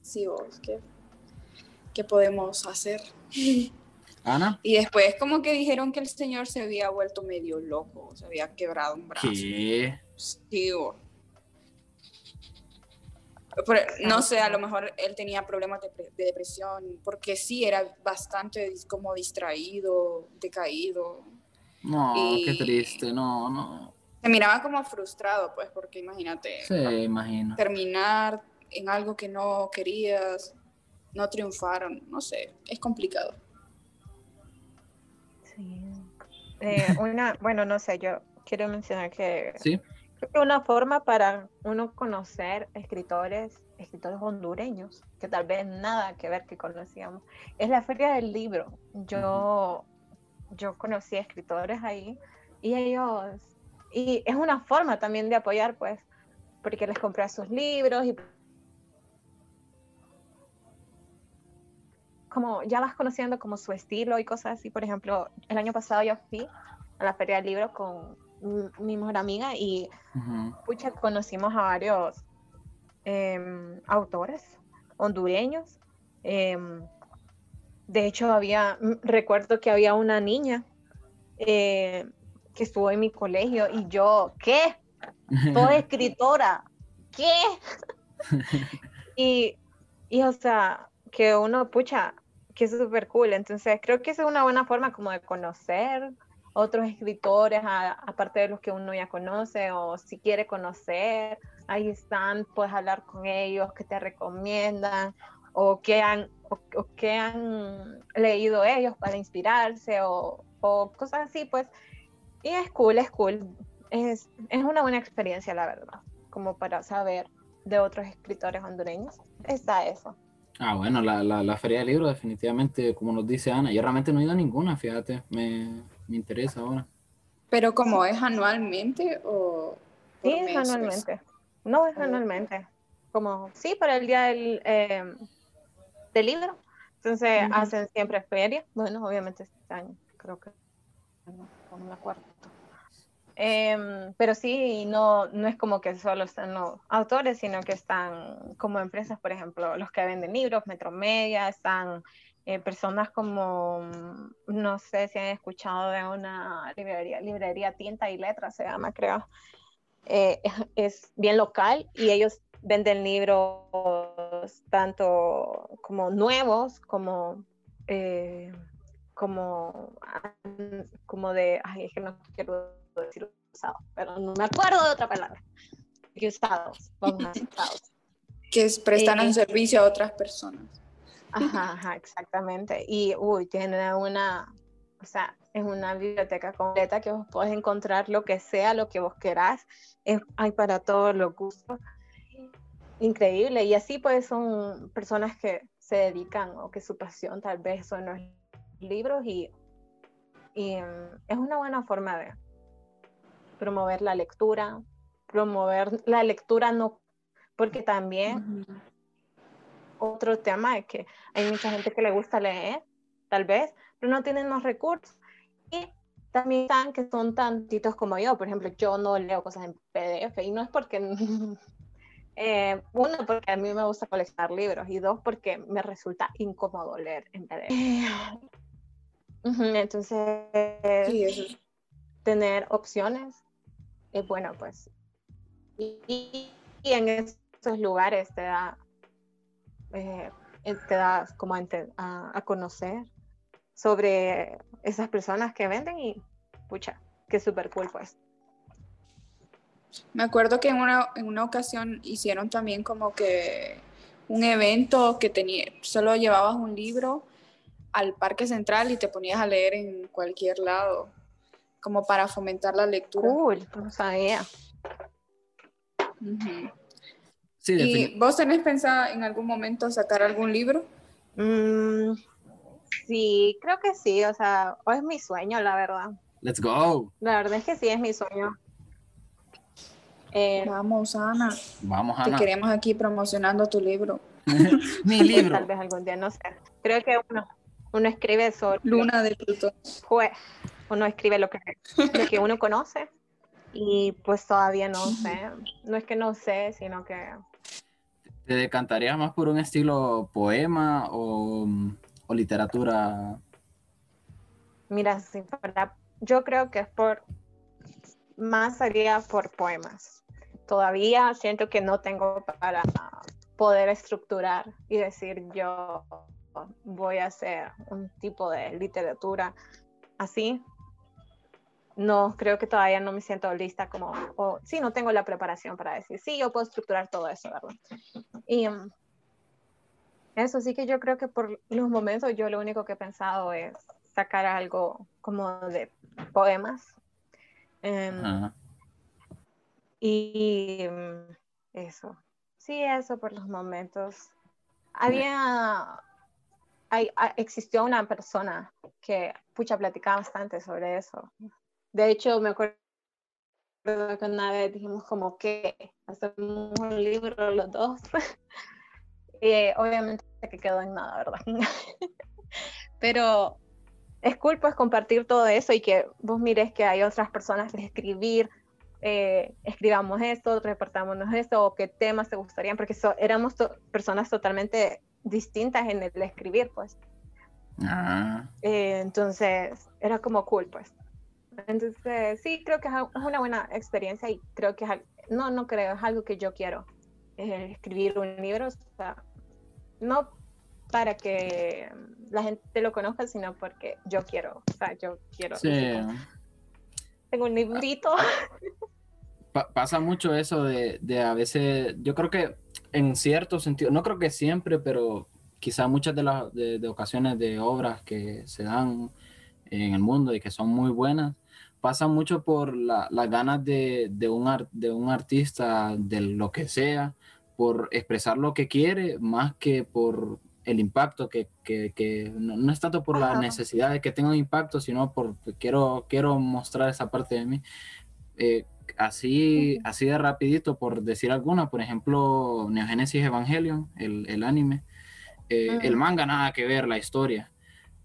Sí, vos, ¿qué, qué podemos hacer? Ana. Y después como que dijeron que el señor se había vuelto medio loco, se había quebrado un brazo. ¿Qué? Sí, vos no sé, a lo mejor él tenía problemas de, depresión, porque sí, era bastante como distraído, decaído. No, qué triste, no, no. Se miraba como frustrado, pues, porque imagínate. Sí, imagino. Terminar en algo que no querías, no triunfaron, no sé, es complicado. Sí. Eh, una, bueno, no sé, yo quiero mencionar que ¿Sí? Creo que una forma para uno conocer escritores, escritores hondureños, que tal vez nada que ver que conocíamos, es la feria del libro. Yo, yo conocí escritores ahí y ellos, y es una forma también de apoyar, pues, porque les compré sus libros y como ya vas conociendo como su estilo y cosas así. Por ejemplo, el año pasado yo fui a la feria del libro con mi mejor amiga y conocimos a varios em, autores hondureños. Em, de hecho, había, recuerdo que había una niña eh, que estuvo en mi colegio y yo, ¿qué? Toda escritora, ¿qué? y, y, o sea, que uno, pucha, que es súper cool. Entonces, creo que es una buena forma como de conocer otros escritores, aparte de los que uno ya conoce, o si quiere conocer, ahí están, puedes hablar con ellos, que te recomiendan o que han, o, que han leído ellos para inspirarse o, o, cosas así, pues. Y es cool, es cool. Es, es una buena experiencia, la verdad, como para saber de otros escritores hondureños. Está eso. Ah, bueno, la, la, la Feria del Libro, definitivamente, como nos dice Ana, yo realmente no he ido a ninguna, fíjate, me, me interesa ahora. ¿Pero como es anualmente o...? Sí, es anualmente. No, es anualmente. Como, sí, para el día del, eh, del libro. Entonces hacen siempre feria. Bueno, obviamente este año, creo que no, me acuerdo. Pero sí, no, no es como que solo están los autores, sino que están como empresas, por ejemplo, los que venden libros, Metromedia, están eh, personas como, no sé si han escuchado de una librería, librería Tinta y Letras, se llama, creo. Eh, es bien local y ellos venden libros tanto como nuevos como eh, como como de ay es que no quiero decir usado pero no me acuerdo de otra palabra. Usados usados. Que prestan un servicio a otras personas ajá, ajá exactamente. Y uy tiene una o sea es una biblioteca completa que vos podés encontrar lo que sea lo que vos querás. Hay para todos los gustos. Increíble. Y así pues son personas que se dedican o que su pasión tal vez son los libros y, y mm, es una buena forma de promover la lectura, promover la lectura no, porque también otro tema es que hay mucha gente que le gusta leer, tal vez, pero no tienen los recursos. Y también están que son tantitos como yo, por ejemplo, yo no leo cosas en PDF y no es porque Eh, uno, porque a mí me gusta coleccionar libros y dos, porque me resulta incómodo leer en PDF. Entonces, tener opciones es bueno, pues. Y, en esos lugares te da, eh, te da como a, a, conocer sobre esas personas que venden y, pucha, que súper cool, pues. Me acuerdo que en una, en una ocasión hicieron también como que un evento que tenía, solo llevabas un libro al parque central y te ponías a leer en cualquier lado, como para fomentar la lectura. Cool, no sabía. ¿Y vos tenés pensado en algún momento sacar algún libro? Mm, sí, creo que sí, o sea, o es mi sueño, la verdad. Let's go. La verdad es que sí, es mi sueño. Eh, Vamos, Ana. Vamos, Ana. Te queremos aquí promocionando tu libro. Mi libro. Tal vez algún día, no sé. Creo que uno, uno escribe sobre... Luna de Plutón. uno escribe lo que, lo que uno conoce y pues todavía no sé. No es que no sé, sino que... ¿Te decantarías más por un estilo poema o, o literatura? Mira, sí, yo creo que es por más sería por poemas. Todavía siento que no tengo para poder estructurar y decir yo voy a hacer un tipo de literatura así. No, creo que todavía no me siento lista como, o sí, no tengo la preparación para decir, sí, yo puedo estructurar todo eso, ¿verdad? Y um, eso sí que yo creo que por los momentos yo lo único que he pensado es sacar algo como de poemas Em, y mm, eso, sí, eso por los momentos. Había, hay, existió una persona que, pucha, platicaba bastante sobre eso. De hecho, me acuerdo que una vez dijimos como que hacemos un libro los dos. y obviamente que quedó en nada, ¿verdad? Pero es cool pues compartir todo eso y que vos mires que hay otras personas que escribir, eh, escribamos esto, repartámonos esto, o qué temas te gustarían, porque éramos personas totalmente distintas en el escribir, pues. Ah. Eh, entonces, era como cool, pues. Entonces, sí, creo que es una buena experiencia y creo que es, no, no creo, es algo que yo quiero, eh, escribir un libro, o sea, no para que la gente lo conozca, sino porque yo quiero, o sea, yo quiero. Sí. Tengo un librito. pasa mucho eso de, de, a veces, yo creo que en cierto sentido, no creo que siempre, pero quizá muchas de las de, ocasiones de obras que se dan en el mundo y que son muy buenas, pasa mucho por las ganas de, de, un de un artista, de lo que sea, por expresar lo que quiere, más que por el impacto, que, que, que no, es tanto por la necesidad de que tenga un impacto, sino por quiero, quiero mostrar esa parte de mí. Eh, así, así de rapidito, por decir alguna, por ejemplo, Neogénesis Evangelion, el, el anime, eh, el manga nada que ver, la historia,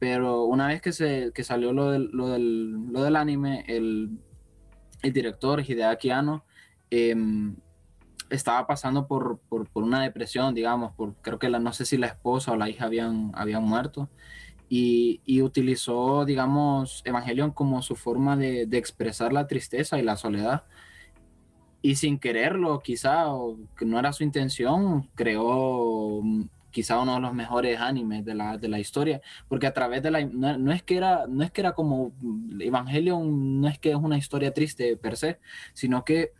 pero una vez que, se, que salió lo del, lo, del, lo del anime, el, el director Hideaki Anno em, estaba pasando por, por, por, una depresión, digamos, por, creo que la, no sé si la esposa o la hija habían, habían muerto, y, y utilizó, digamos, Evangelion como su forma de, de, expresar la tristeza y la soledad. Y sin quererlo, quizá, o que no era su intención, creó quizá uno de los mejores animes de la, de la historia, porque a través de la... No, es que era, no es que era como Evangelion, no es que es una historia triste per se, sino que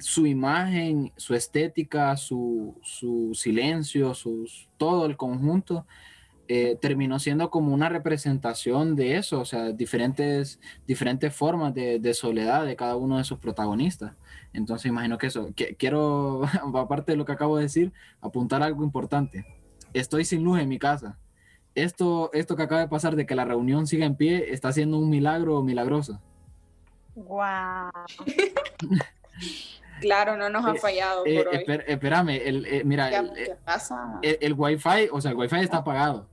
su imagen, su estética, su, su silencio, sus, todo el conjunto, eh, terminó siendo como una representación de eso, o sea, diferentes, diferentes formas de, de, soledad de cada uno de sus protagonistas. Entonces imagino que eso, que, quiero, aparte de lo que acabo de decir, apuntar algo importante. Estoy sin luz en mi casa. Esto, esto que acaba de pasar de que la reunión siga en pie está siendo un milagro milagroso. Wow. Claro, no nos ha eh, fallado. Eh, espérame, el, eh, mira, el, ¿qué pasa? El, Wi-Fi, o sea, el Wi-Fi está apagado.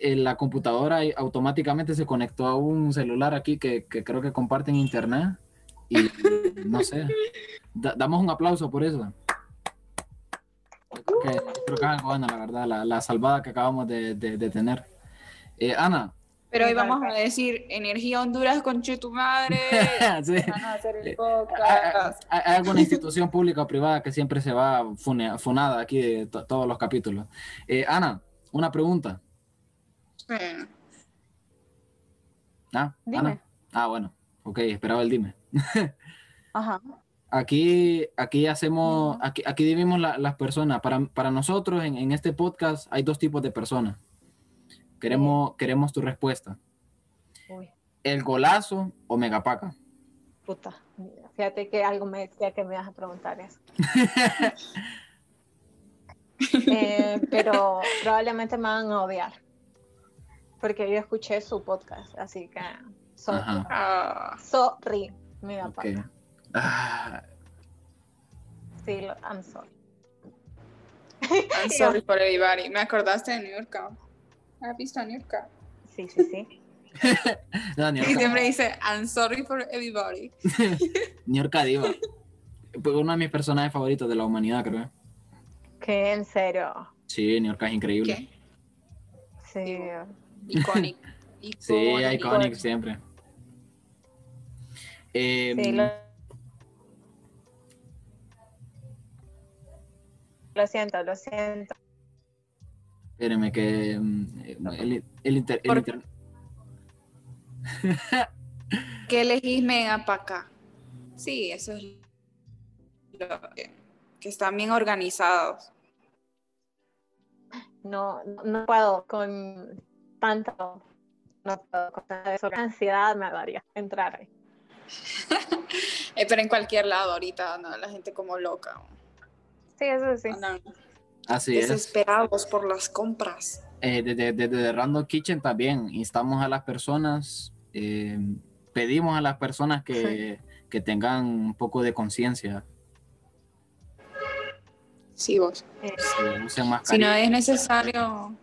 la computadora automáticamente se conectó a un celular aquí que, creo que comparten internet. Y no sé, damos un aplauso por eso. Creo que, creo que es bueno, la verdad, la, salvada que acabamos de, de tener. Ana, pero hoy vamos a decir Energía Honduras con tu madre. sí. ¿Hay, alguna institución pública o privada que siempre se va funada aquí de todos los capítulos? Eh, Ana, una pregunta. ¿Ah? Ana. Ah, bueno. Ok, esperaba el dime. Ajá. Aquí, aquí hacemos, aquí, aquí dividimos las personas. Para, para nosotros en, en este podcast hay dos tipos de personas Queremos, queremos tu respuesta. ¿El golazo o Megapaca? Puta, fíjate que algo me decía que me ibas a preguntar eso. Eh, pero probablemente me van a odiar. Porque yo escuché su podcast, así que sorry. Uh, sorry, Megapaca. Ah. Sí, I'm sorry. I'm sorry for everybody. Me acordaste de New York. ¿Has visto a Nurka? Sí, sí, sí. y siempre dice, I'm sorry for everybody. Nurka Diva. Uno de mis personajes favoritos de la humanidad, creo. ¿Qué? ¿En serio? Sí, Nurka es increíble. Sí. Iconic. sí, iconic siempre. Eh, sí, lo... lo siento, lo siento. Espérenme que mm, el, el, inter, ¿Qué elegís mega para acá? Sí, eso es lo que, que están bien organizados. No, no puedo con tanto, no puedo con eso. Ansiedad me daría entrar ahí. Eh, pero en cualquier lado ahorita, ¿no? la gente como loca. Sí, eso sí. Así Desesperados por las compras. Eh, desde, desde, Random Kitchen también instamos a las personas, eh, pedimos a las personas que, que tengan un poco de conciencia. Sí, vos. si no es necesario,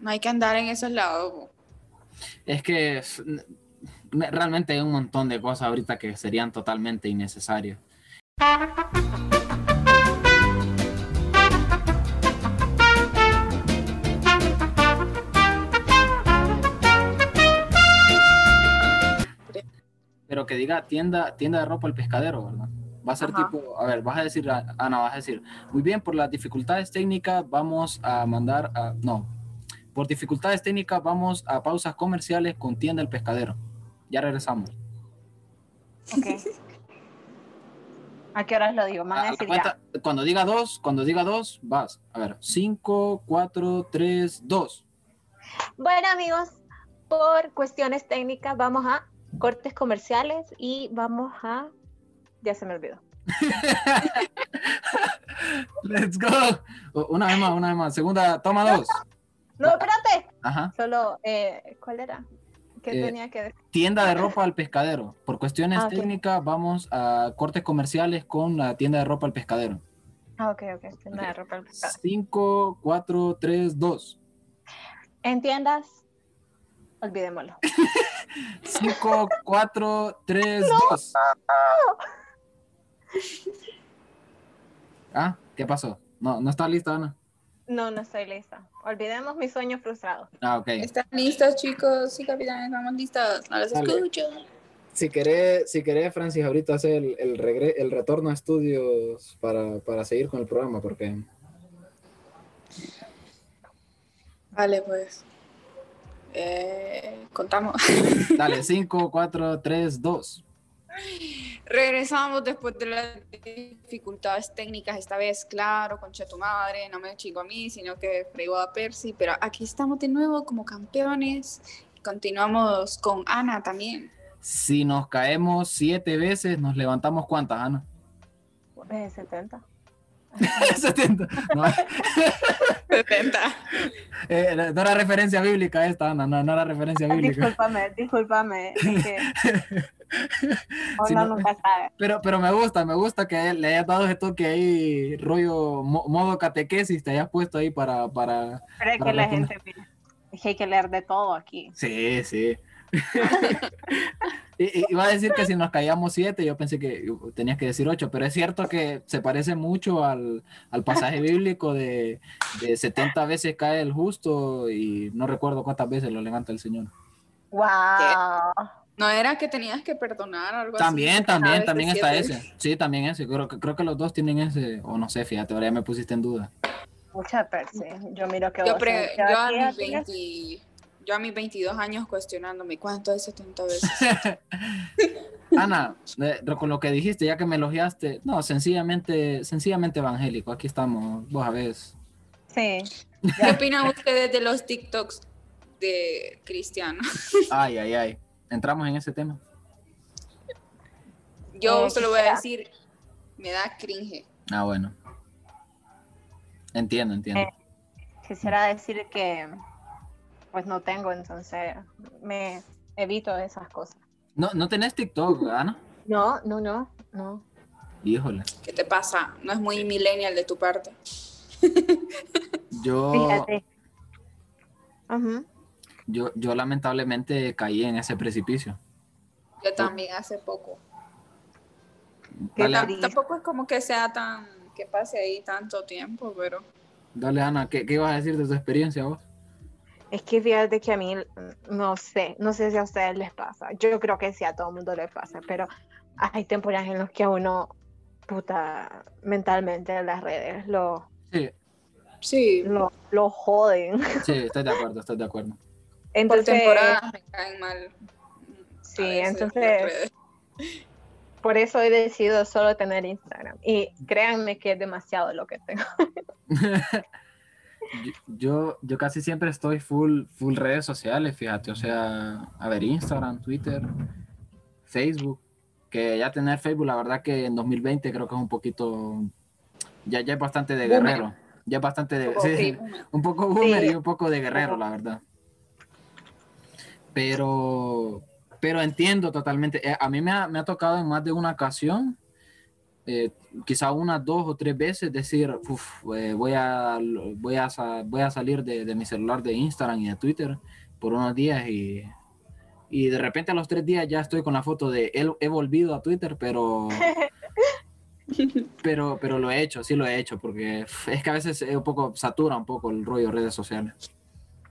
no hay que andar en esos lados. Es que realmente hay un montón de cosas ahorita que serían totalmente innecesarias. Pero que diga tienda, tienda de ropa el pescadero, ¿verdad? Va a ser tipo, a ver, vas a decir, Ana, vas a decir, muy bien, por las dificultades técnicas vamos a mandar a, no, por dificultades técnicas vamos a pausas comerciales con tienda el pescadero. Ya regresamos. Ok. ¿A qué horas lo digo? A A decir cuenta- cuando diga dos, cuando diga dos, vas. A ver, cinco, cuatro, tres, dos. ya. Bueno, amigos, por cuestiones técnicas vamos a cortes comerciales y vamos a... Ya se me olvidó. Let's go. Una vez más, una vez más. Segunda, toma dos. No, espérate. Ajá. Solo, eh, ¿cuál era? ¿Qué Eh, tenía que decir? Tienda de ropa al pescadero. Por cuestiones Ah, técnicas, vamos a cortes comerciales con la tienda de ropa al pescadero. Ah, ok, ok. tienda de ropa al pescado. Cinco, cuatro, tres, dos. En tiendas, olvidémoslo. Cinco, cuatro, tres, dos. Ah, ¿qué pasó? No, no está lista, Ana. No, no estoy lista. Olvidemos mi sueño frustrado. Ah, ok. ¿Están listos, chicos? Sí, capitán, estamos listos. No los Dale. escucho. Si querés, si querés, Francis, ahorita hacer el, el, regre- el retorno a estudios para, para seguir con el programa, porque Vale, pues. Eh, contamos. dale, 5, 4, 3, 2. Regresamos después de las dificultades técnicas, esta vez, claro, concha tu madre, no me chingo a mí, sino que fregó a Percy, pero aquí estamos de nuevo como campeones. Continuamos con Ana también. Si nos caemos siete veces, nos levantamos cuántas, Ana? Eh, 70. 70. No, 70. eh, no era referencia bíblica esta, Ana, no, no era referencia bíblica. Discúlpame, discúlpame. es que uno Si no- nunca sabe. Pero, pero me gusta, me gusta que le hayas dado ese toque ahí, rollo, mo- modo catequesis, te hayas puesto ahí para, para... Pero es Para que la gente, es que hay que leer de todo aquí. Sí, sí. Iba a decir que si nos caíamos siete, yo pensé que tenías que decir ocho, pero es cierto que se parece mucho al, al pasaje bíblico de, de 70 veces cae el justo y no recuerdo cuántas veces lo levanta el Señor. ¡Wow! No era que tenías que perdonar o algo así. También, Cada también, también de está ese. Sí, también ese. Creo, que- creo que los dos tienen ese, o no sé, fíjate, ahora ya me pusiste en duda. Mucha Percy. Yo miro que Yo, vos pre- yo a mis aquí, 20 yo a mis 22 años cuestionándome cuánto es 70 veces. Ana, con lo que dijiste, ya que me elogiaste, no, sencillamente, sencillamente evangélico. Aquí estamos, vos a ver. Sí. ¿Qué opinan ustedes de los TikToks de Cristiano? Ay, ay, ay. Entramos en ese tema. Yo Eh, solo voy a decir, me da cringe. Ah, bueno. Entiendo, entiendo. Eh. Quisiera decir que pues no tengo, entonces me evito esas cosas. No, no tenés TikTok, Ana. No, no, no, no. Híjole. ¿Qué te pasa? No es muy millennial de tu parte. Yo, Fíjate. Ujú. yo, yo lamentablemente caí en ese precipicio. Yo también hace poco. Qué Dale, tampoco es como que sea tan, que pase ahí tanto tiempo, pero dale, Ana, ¿qué, qué ibas a decir de tu experiencia vos? Es que fíjate que a mí, no sé, no sé si a ustedes les pasa. Yo creo que sí a todo el mundo le pasa, pero hay temporadas en las que a uno, puta, mentalmente las redes lo, Sí, sí, lo, lo joden. sí, estoy de acuerdo, estoy de acuerdo. por Entonces, temporadas me caen mal. Sí, entonces- por eso he decidido solo tener Instagram. Y créanme que es demasiado lo que tengo. Yo, yo, yo casi siempre estoy full, full redes sociales, fíjate, o sea, a ver, Instagram, Twitter, Facebook, que ya tener Facebook, la verdad que en 2020 creo que es un poquito, ya, ya es bastante de Boomer. guerrero, ya es bastante de, Como sí, que- un poco boomer Sí. y un poco de guerrero, la verdad. Pero, pero entiendo totalmente, eh, a mí me ha, me ha tocado en más de una ocasión eh, quizá unas dos o tres veces decir, "Uf, eh, voy, a, voy, a, voy a salir de, de mi celular de Instagram y de Twitter por unos días y, y de repente a los tres días ya estoy con la foto de he, he volvido a Twitter, pero, pero, pero lo he hecho, sí lo he hecho, porque es que a veces es un poco, satura un poco el rollo de redes sociales.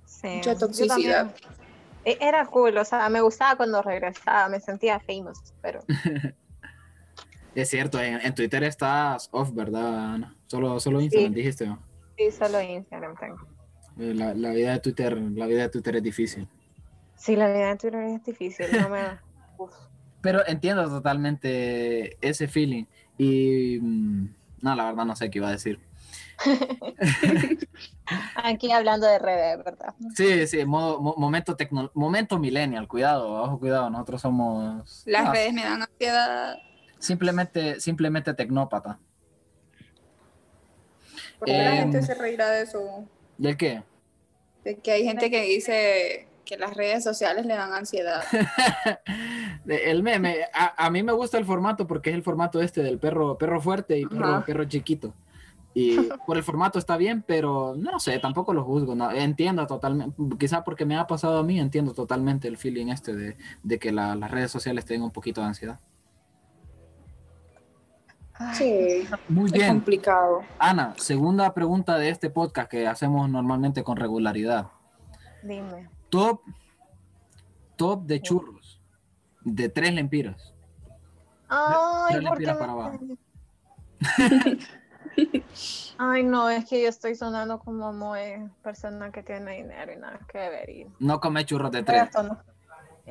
Sí, Mucha toxicidad. E- Era cool, o sea, me gustaba cuando regresaba, me sentía famous, pero Es cierto, en, en Twitter estás off, ¿verdad, Ana? Solo, solo Instagram, Sí. dijiste. ¿no? sí, solo Instagram tengo. Eh, La, la vida de Twitter, la vida de Twitter es difícil. Sí, la vida en Twitter es difícil, no me... Uf. Pero entiendo totalmente ese feeling. Y mm, no, la verdad no sé qué iba a decir. Aquí hablando de redes, ¿verdad? Sí, sí, modo, momento, tecno, momento millennial, cuidado, ojo, cuidado, nosotros somos... Las ah, redes me dan ansiedad. Simplemente, simplemente tecnópata. ¿Por qué la gente em, se reirá de eso? ¿De qué? De que hay gente que dice que las redes sociales le dan ansiedad. el meme, a, mí me gusta el formato porque es el formato este del perro, perro fuerte y perro, perro chiquito. Y por el formato está bien, pero no sé, tampoco lo juzgo. No, entiendo totalmente, quizá porque me ha pasado a mí, entiendo totalmente el feeling este de, de que las redes sociales tengan un poquito de ansiedad. Sí, muy bien. complicado. Ana, segunda pregunta de este podcast que hacemos normalmente con regularidad. Dime. Top, top de churros, de tres lempiras. Ay, tres lempiras para abajo. Ay, no, es que yo estoy sonando como muy persona que tiene dinero y nada que ver. No come churros de tres.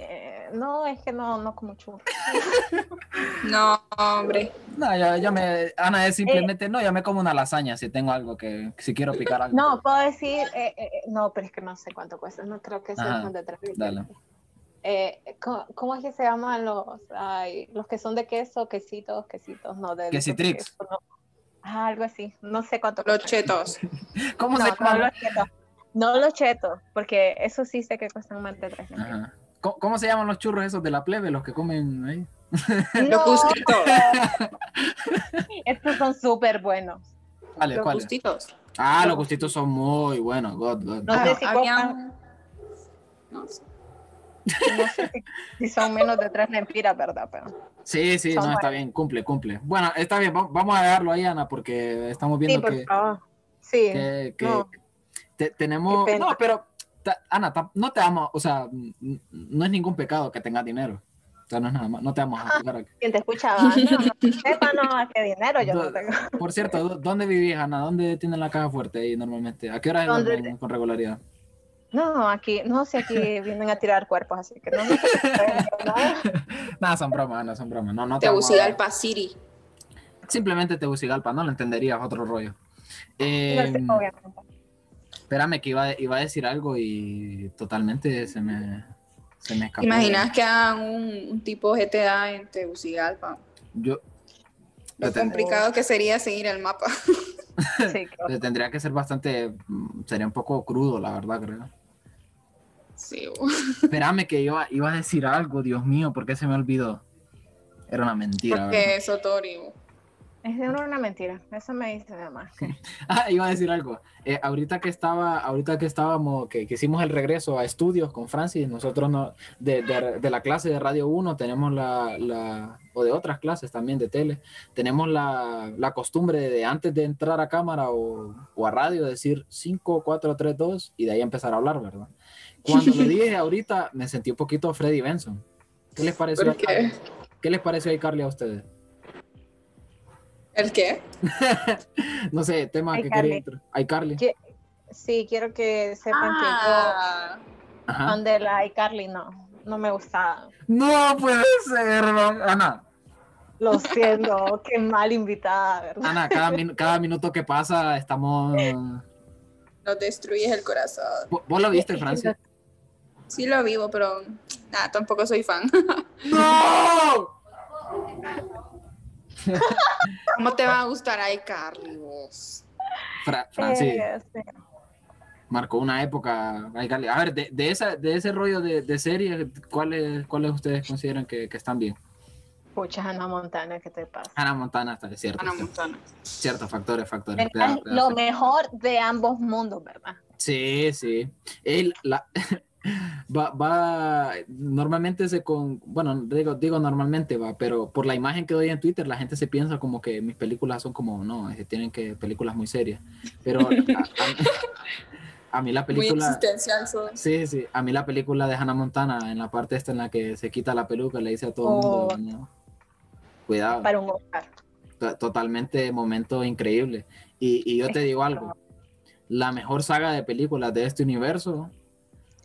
Eh, no, es que no, no como churros. no, hombre. No, yo, me, Ana es simplemente, eh, no, yo me como una lasaña si tengo algo que, si quiero picar algo. No, puedo decir, eh, no, pero es que no sé cuánto cuesta, no creo que sea de tres Dale. ¿cómo, es que se llaman los, ay, los que son de queso, quesitos, quesitos, no, de, Quesitrix. Ah, algo así, no sé cuánto. Los chetos. ¿Cómo se llama? No los chetos, no los chetos, porque eso sí sé que cuestan más de tres. ¿Cómo, se llaman los churros esos de la plebe, los que comen ahí? los gustitos. Estos son súper buenos. ¿Cuáles? Los gustitos. Ah, los gustitos son muy buenos. God, God. No sé si No sé. No sé si, son menos de tres lempiras, ¿verdad? Pero sí, sí, no, está bien, cumple, cumple. Bueno, está bien, vamos a dejarlo ahí, Ana, porque estamos viendo sí, que, Sí, que, tenemos... No, pero Ana, no te amo, o sea, no es ningún pecado que tengas dinero. O sea, no es nada más, no te vamos a juzgar aquí. Quien te escuchaba, no, no sepa, no, qué dinero yo no tengo. Por cierto, ¿dónde vivís, Ana? ¿Dónde tienen la caja fuerte ahí normalmente? ¿A qué hora duermen con regularidad? No, aquí, no sé, aquí vienen a tirar cuerpos, así que no, no nada. nada, son bromas, no son bromas. No, no Tegucigalpa City. Simplemente Tegucigalpa, no lo entenderías, otro rollo. Eh, obviamente. Espérame que iba, iba a decir algo y totalmente se me, se me escapó. ¿Imaginas que hagan un, tipo GTA en Tegucigalpa? Yo... Lo complicado que sería seguir el mapa. sí, Tendría que ser bastante, sería un poco crudo, la verdad, creo. Sí. Espérame que iba, iba a decir algo, Dios mío, ¿por qué se me olvidó? Era una mentira. Porque es Sotorio. Es de una mentira, eso me dice además. ah, iba a decir algo. Eh, ahorita que estaba, ahorita que estábamos, que, hicimos el regreso a estudios con Francis, nosotros no, de, de, la clase de Radio 1 tenemos la, la, o de otras clases también de tele, tenemos la, la costumbre de, antes de entrar a cámara o, o, a radio decir 5, 4, 3, 2 y de ahí empezar a hablar, ¿verdad? Cuando lo dije ahorita me sentí un poquito Freddy Benson. ¿Qué les pareció? Qué? ¿Qué les pareció a Carly a ustedes? ¿El qué? no sé, tema que quería entrar. iCarly. Sí, quiero que sepan que yo, ah. de la iCarly, no, no me gustaba. No puede ser, Ana. Lo siento, qué mal invitada, ¿verdad? Ana, cada, minuto que pasa estamos... Nos destruyes el corazón. ¿Vos lo viste, Francia? Sí lo vivo, pero nada, tampoco soy fan. ¡No! ¿Cómo te va a gustar iCarly vos? Francis. Marcó una época. A ver, de, de, esa, de ese rollo de, de series, ¿cuáles, ¿cuáles ustedes consideran que, que están bien? Pucha, Hannah Montana, ¿qué te pasa? Hannah Montana, está cierto. Hannah Montana. Cierto, factores, factores. lo mejor de ambos mundos, ¿verdad? Sí, sí. El, la, va, va, normalmente se con, bueno, digo, digo normalmente va, pero por la imagen que doy en Twitter, la gente se piensa como que mis películas son como, no, tienen que, películas muy serias, pero a, mí la película... Sí, sí, a mí la película de Hannah Montana, en la parte esta en la que se quita la peluca, le dice a todo el mundo, oh. cuidado. Para un Totalmente momento increíble. Y, y yo te digo algo, la mejor saga de películas de este universo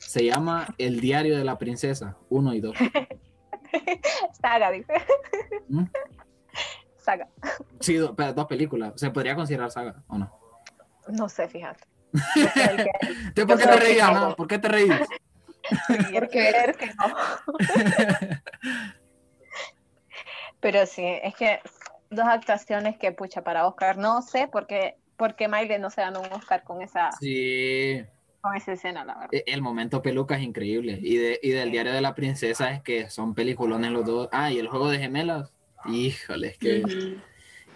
se llama El diario de la princesa, uno y dos. Saga, dice. ¿Mm? saga. Sí, do- pero dos películas. ¿Se podría considerar saga o no? No sé, fíjate. ¿Tú ¿Por qué te que reías, no. ¿Por qué te reías? quiero creer que no. Pero sí, es que dos actuaciones que, pucha, para Oscar, no sé por qué, por qué Miley no se ganó un Oscar con esa, Sí. Con esa escena, la verdad. E- El momento peluca es increíble. Y, de, y del diario de la princesa es que son peliculones los dos. Ah, y el juego de gemelas. Híjole, es que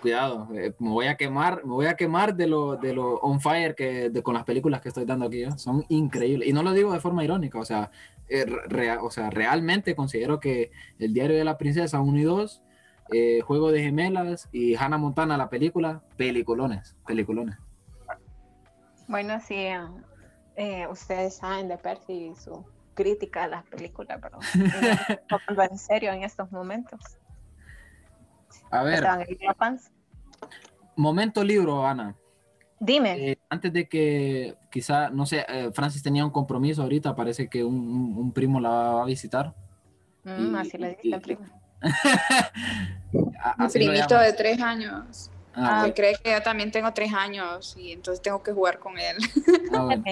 cuidado. eh, me voy a quemar, me voy a quemar de lo, de lo on fire que de- con las películas que estoy dando aquí. ¿eh? Son increíbles. Y no lo digo de forma irónica. O sea, eh, o sea, realmente considero que el diario de la princesa 1 y 2, eh, juego de gemelas y Hannah Montana, la película, peliculones, peliculones. Bueno, sí, eh, ustedes saben de Percy y su crítica a las películas, pero no en serio en estos momentos. A ver, momento libro, Ana. Dime, Eh, antes de que quizá, no sé, eh, Francis tenía un compromiso ahorita, parece que un, un- un primo la va a visitar. Mm, y- así le y- primo. Mi primito de tres años. Ah, que bueno, cree que yo también tengo tres años y entonces tengo que jugar con él. ah, bueno.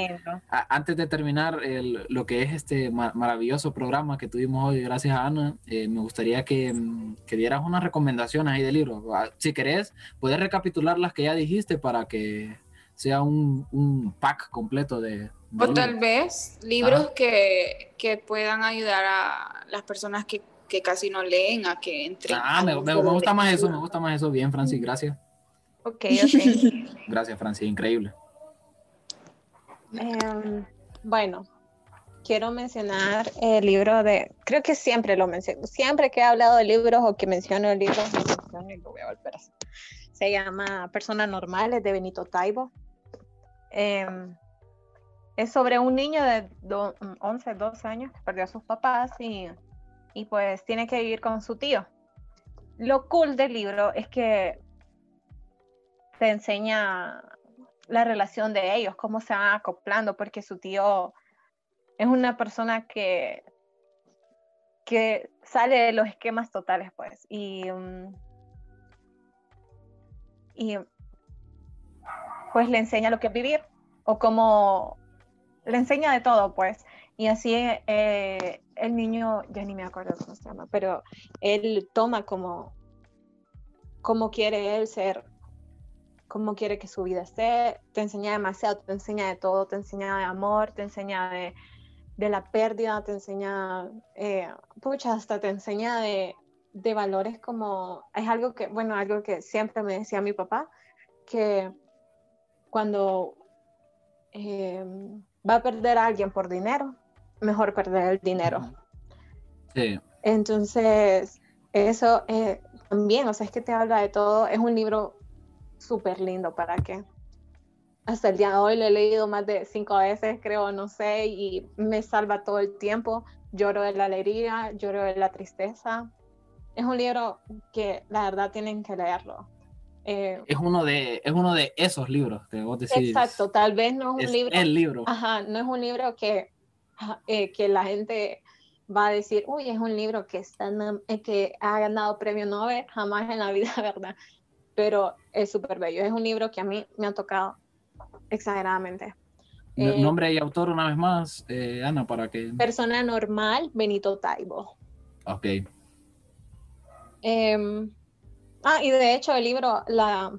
Antes de terminar el- lo que es este ma- maravilloso programa que tuvimos hoy, gracias a Ana, eh, me gustaría que, mm, que dieras unas recomendaciones ahí de libros. Ah, Si querés, puedes recapitular las que ya dijiste para que sea un, un pack completo de... de O tal vez libros que, que puedan ayudar a las personas que, que casi no leen a que entren. Ah, me, me- me gusta más eso, me gusta más eso. Bien, Francis, gracias. Ok, ok. Gracias, Francis, increíble. Em, bueno, quiero mencionar el libro de, creo que siempre lo menciono, siempre que he hablado de libros o que menciono el libro, lo menciono y lo voy a volver a hacer. Se llama Personas Normales de Benito Taibo. Em, es sobre un niño de do- 11, 12 años que perdió a sus papás y, y pues tiene que vivir con su tío. Lo cool del libro es que te enseña la relación de ellos, cómo se van acoplando, porque su tío es una persona que, que sale de los esquemas totales, pues, y, mm, y pues le enseña lo que es vivir, o cómo le enseña de todo, pues, y así eh, el niño, ya ni me acuerdo cómo se llama, pero él toma como, como quiere él ser cómo quiere que su vida esté, te enseña demasiado, te enseña de todo, te enseña de amor, te enseña de, de la pérdida, te enseña, eh, pucha, hasta te enseña de, de valores como, es algo que, bueno, algo que siempre me decía mi papá, que cuando eh, va a perder a alguien por dinero, mejor perder el dinero. Sí, Entonces, eso eh, también, o sea, es que te habla de todo, es un libro súper lindo para que hasta el día de hoy lo he leído más de cinco veces, creo, no sé, y me salva todo el tiempo. Lloro de la alegría, lloro de la tristeza. Es un libro que la verdad tienen que leerlo. Eh, es uno de, es uno de esos libros que vos decís. exacto, tal vez no es un Es libro el libro. Ajá, no es un libro que, ajá, eh, que la gente va a decir, uy, es un libro que, está eh, que ha ganado premio Nobel, jamás en la vida, ¿verdad? Pero es súper bello, es un libro que a mí me ha tocado exageradamente. Eh, Nombre y autor una vez más, eh, Ana, para que... Persona normal, Benito Taibo. Ok. Em, ah, y de hecho el libro, la,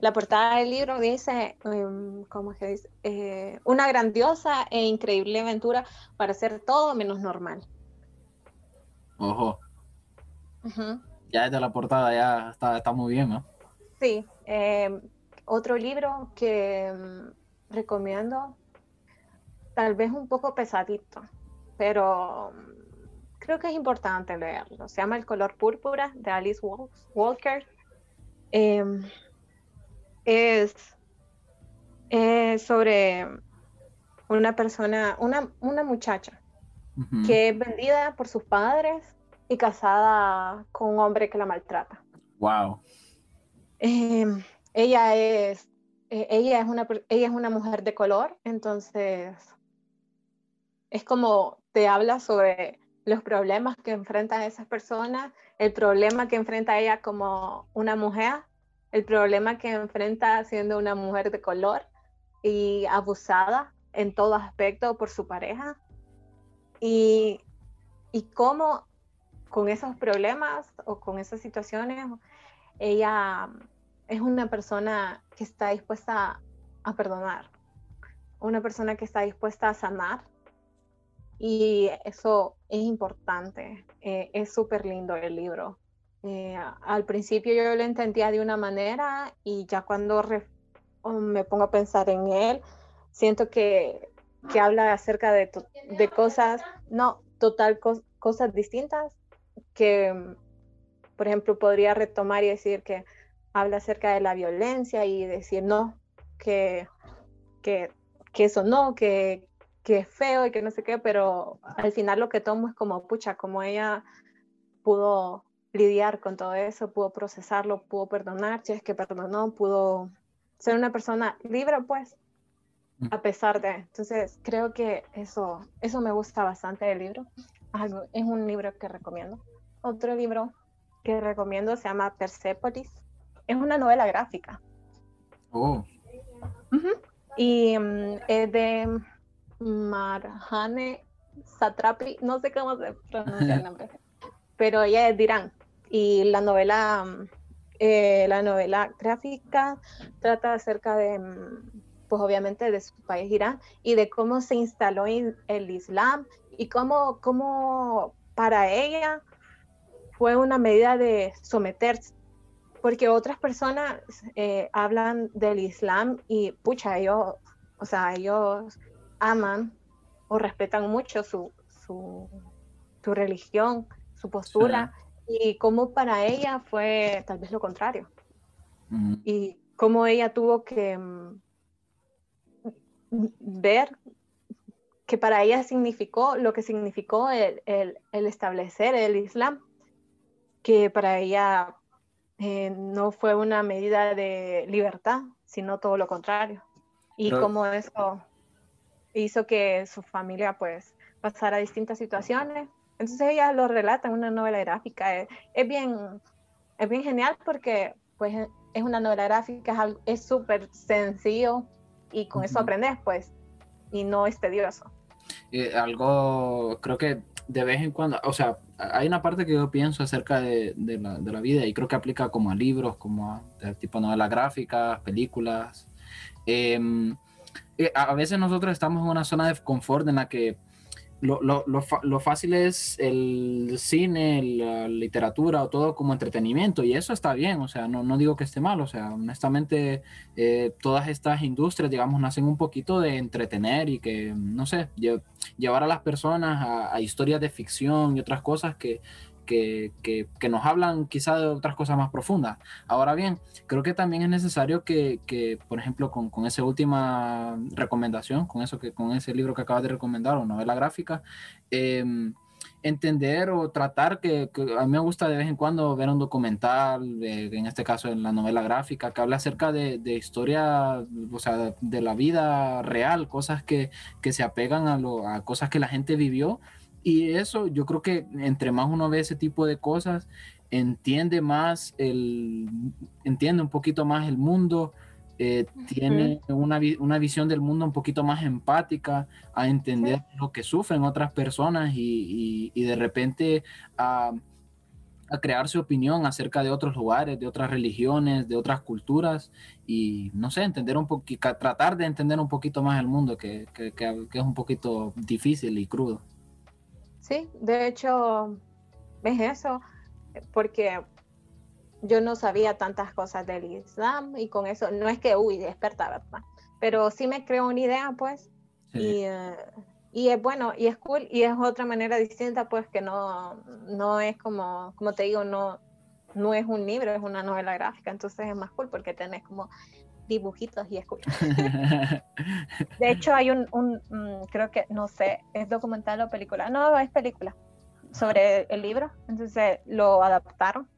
la portada del libro dice, em, ¿cómo es que dice? Eh, una grandiosa e increíble aventura para hacer todo menos normal. Ojo. Ya desde la portada ya está, está muy bien, ¿no? Sí, eh, otro libro que mm, recomiendo, tal vez un poco pesadito, pero mm, creo que es importante leerlo. Se llama El color púrpura de Alice Wal- Walker. Eh, es, es sobre una persona, una, una muchacha que es vendida por sus padres y casada con un hombre que la maltrata. Wow. Eh, ella es eh, ella es una ella es una mujer de color, entonces es como te habla sobre los problemas que enfrentan esas personas, el problema que enfrenta ella como una mujer, el problema que enfrenta siendo una mujer de color y abusada en todo aspecto por su pareja. Y, y cómo con esos problemas o con esas situaciones, ella es una persona que está dispuesta a perdonar, una persona que está dispuesta a sanar y eso es importante, eh, es súper lindo el libro. Eh, al principio yo lo entendía de una manera y ya cuando me pongo a pensar en él, siento que, que habla acerca de, de, cosas, no, total cosas distintas, que por ejemplo podría retomar y decir que habla acerca de la violencia y decir no, que, que, que eso no, que, que es feo y que no sé qué, pero al final lo que tomo es como, pucha, como ella pudo lidiar con todo eso, pudo procesarlo, pudo perdonar, si es que perdonó, pudo ser una persona libre, pues, mm. a pesar de. Entonces, creo que eso, eso me gusta bastante del libro. Es un libro que recomiendo. Otro libro que recomiendo se llama Persepolis. Es una novela gráfica. Oh. Y mm, es de Marjane Satrapi, no sé cómo se pronuncia el nombre, pero ella es de Irán. Y la novela, eh, la novela gráfica trata acerca de, pues obviamente de su país Irán y de cómo se instaló el Islam y cómo, cómo para ella fue una medida de someterse, porque otras personas eh, hablan del Islam y pucha, ellos, o sea, ellos aman o respetan mucho su, su, religión, su postura, y cómo para ella fue tal vez lo contrario. Y cómo ella tuvo que mm, ver que para ella significó lo que significó el, establecer el Islam, que para ella eh, no fue una medida de libertad, sino todo lo contrario. Y cómo eso hizo que su familia pues pasara distintas situaciones. Entonces ella lo relata en una novela gráfica. Es, bien, es bien genial porque pues es una novela gráfica, es súper sencillo y con eso aprendes pues y no es tedioso. algo, creo que de vez en cuando, o sea, hay una parte que yo pienso acerca de, de, la, de la, vida y creo que aplica como a libros, como a tipo novelas gráficas, películas. Eh, eh, a veces nosotros estamos en una zona de confort en la que lo, lo, lo, fácil es el cine, la literatura o todo como entretenimiento y eso está bien, o sea, no, no digo que esté mal, o sea, honestamente eh, todas estas industrias, digamos, nacen un poquito de entretener y que, no sé, llevar a las personas a historias de ficción y otras cosas que, que, nos hablan quizá de otras cosas más profundas. Ahora bien, creo que también es necesario que, por ejemplo, con, con, esa última recomendación, con eso que con ese libro que acabas de recomendar o novela gráfica, em, entender o tratar que, a mí me gusta de vez en cuando ver un documental, en este caso en la novela gráfica, que habla acerca de, de historia, o sea, de la vida real, cosas que, que se apegan a, lo, a cosas que la gente vivió y eso, yo creo que entre más uno ve ese tipo de cosas, entiende más el, entiende un poquito más el mundo, eh, tiene una, una, visión del mundo un poquito más empática, a entender lo que sufren otras personas y, y, de repente a, a, crear su opinión acerca de otros lugares, de otras religiones, de otras culturas y no sé, entender un poquito, tratar de entender un poquito más el mundo que, que, que es un poquito difícil y crudo. Sí, de hecho, es eso, porque yo no sabía tantas cosas del Islam y con eso, no es que, uy, experta, ¿verdad? Pero sí me creo una idea, pues, y, eh, y, es bueno, y es cool, y es otra manera distinta, pues, que no, no es como, como te digo, no, no es un libro, es una novela gráfica, entonces es más cool porque tenés como dibujitos y escuchas. de hecho, hay un, mm, creo que, no sé, es documental o película. No, es película sobre el libro. Entonces lo adaptaron.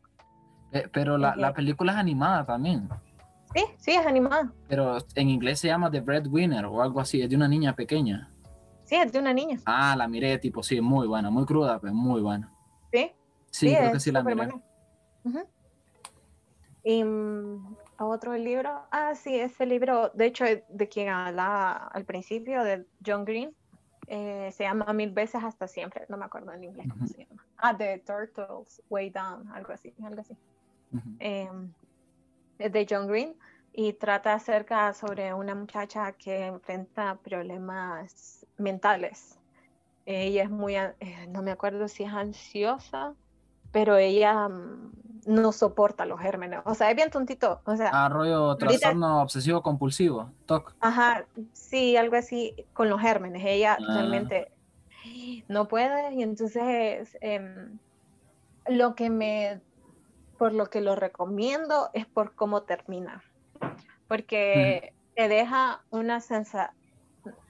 Eh, pero la, la, película es animada también. Sí, sí, es animada. Pero en inglés se llama The Breadwinner o algo así, es de una niña pequeña. Sí, es de una niña. Ah, la miré, tipo, sí, muy buena, muy cruda, pero muy buena. ¿Sí? Sí, creo que sí la miré. Y mm, otro libro, ah, sí, ese libro, de hecho, de quien hablaba al principio, de John Green, eh, se llama Mil veces hasta siempre, no me acuerdo en inglés cómo se llama. Ah, The Turtles Way Down, algo así, algo así. Em, es de John Green y trata acerca sobre una muchacha que enfrenta problemas mentales. Ella es muy, eh, no me acuerdo si es ansiosa, pero ella mm, no soporta los gérmenes. O sea, es bien tontito. O sea, ah, rollo trastorno obsesivo compulsivo, TOC. Ajá, sí, algo así con los gérmenes. Ella ah. realmente no puede y entonces em, lo que me, por lo que lo recomiendo es por cómo termina porque te deja una sensación.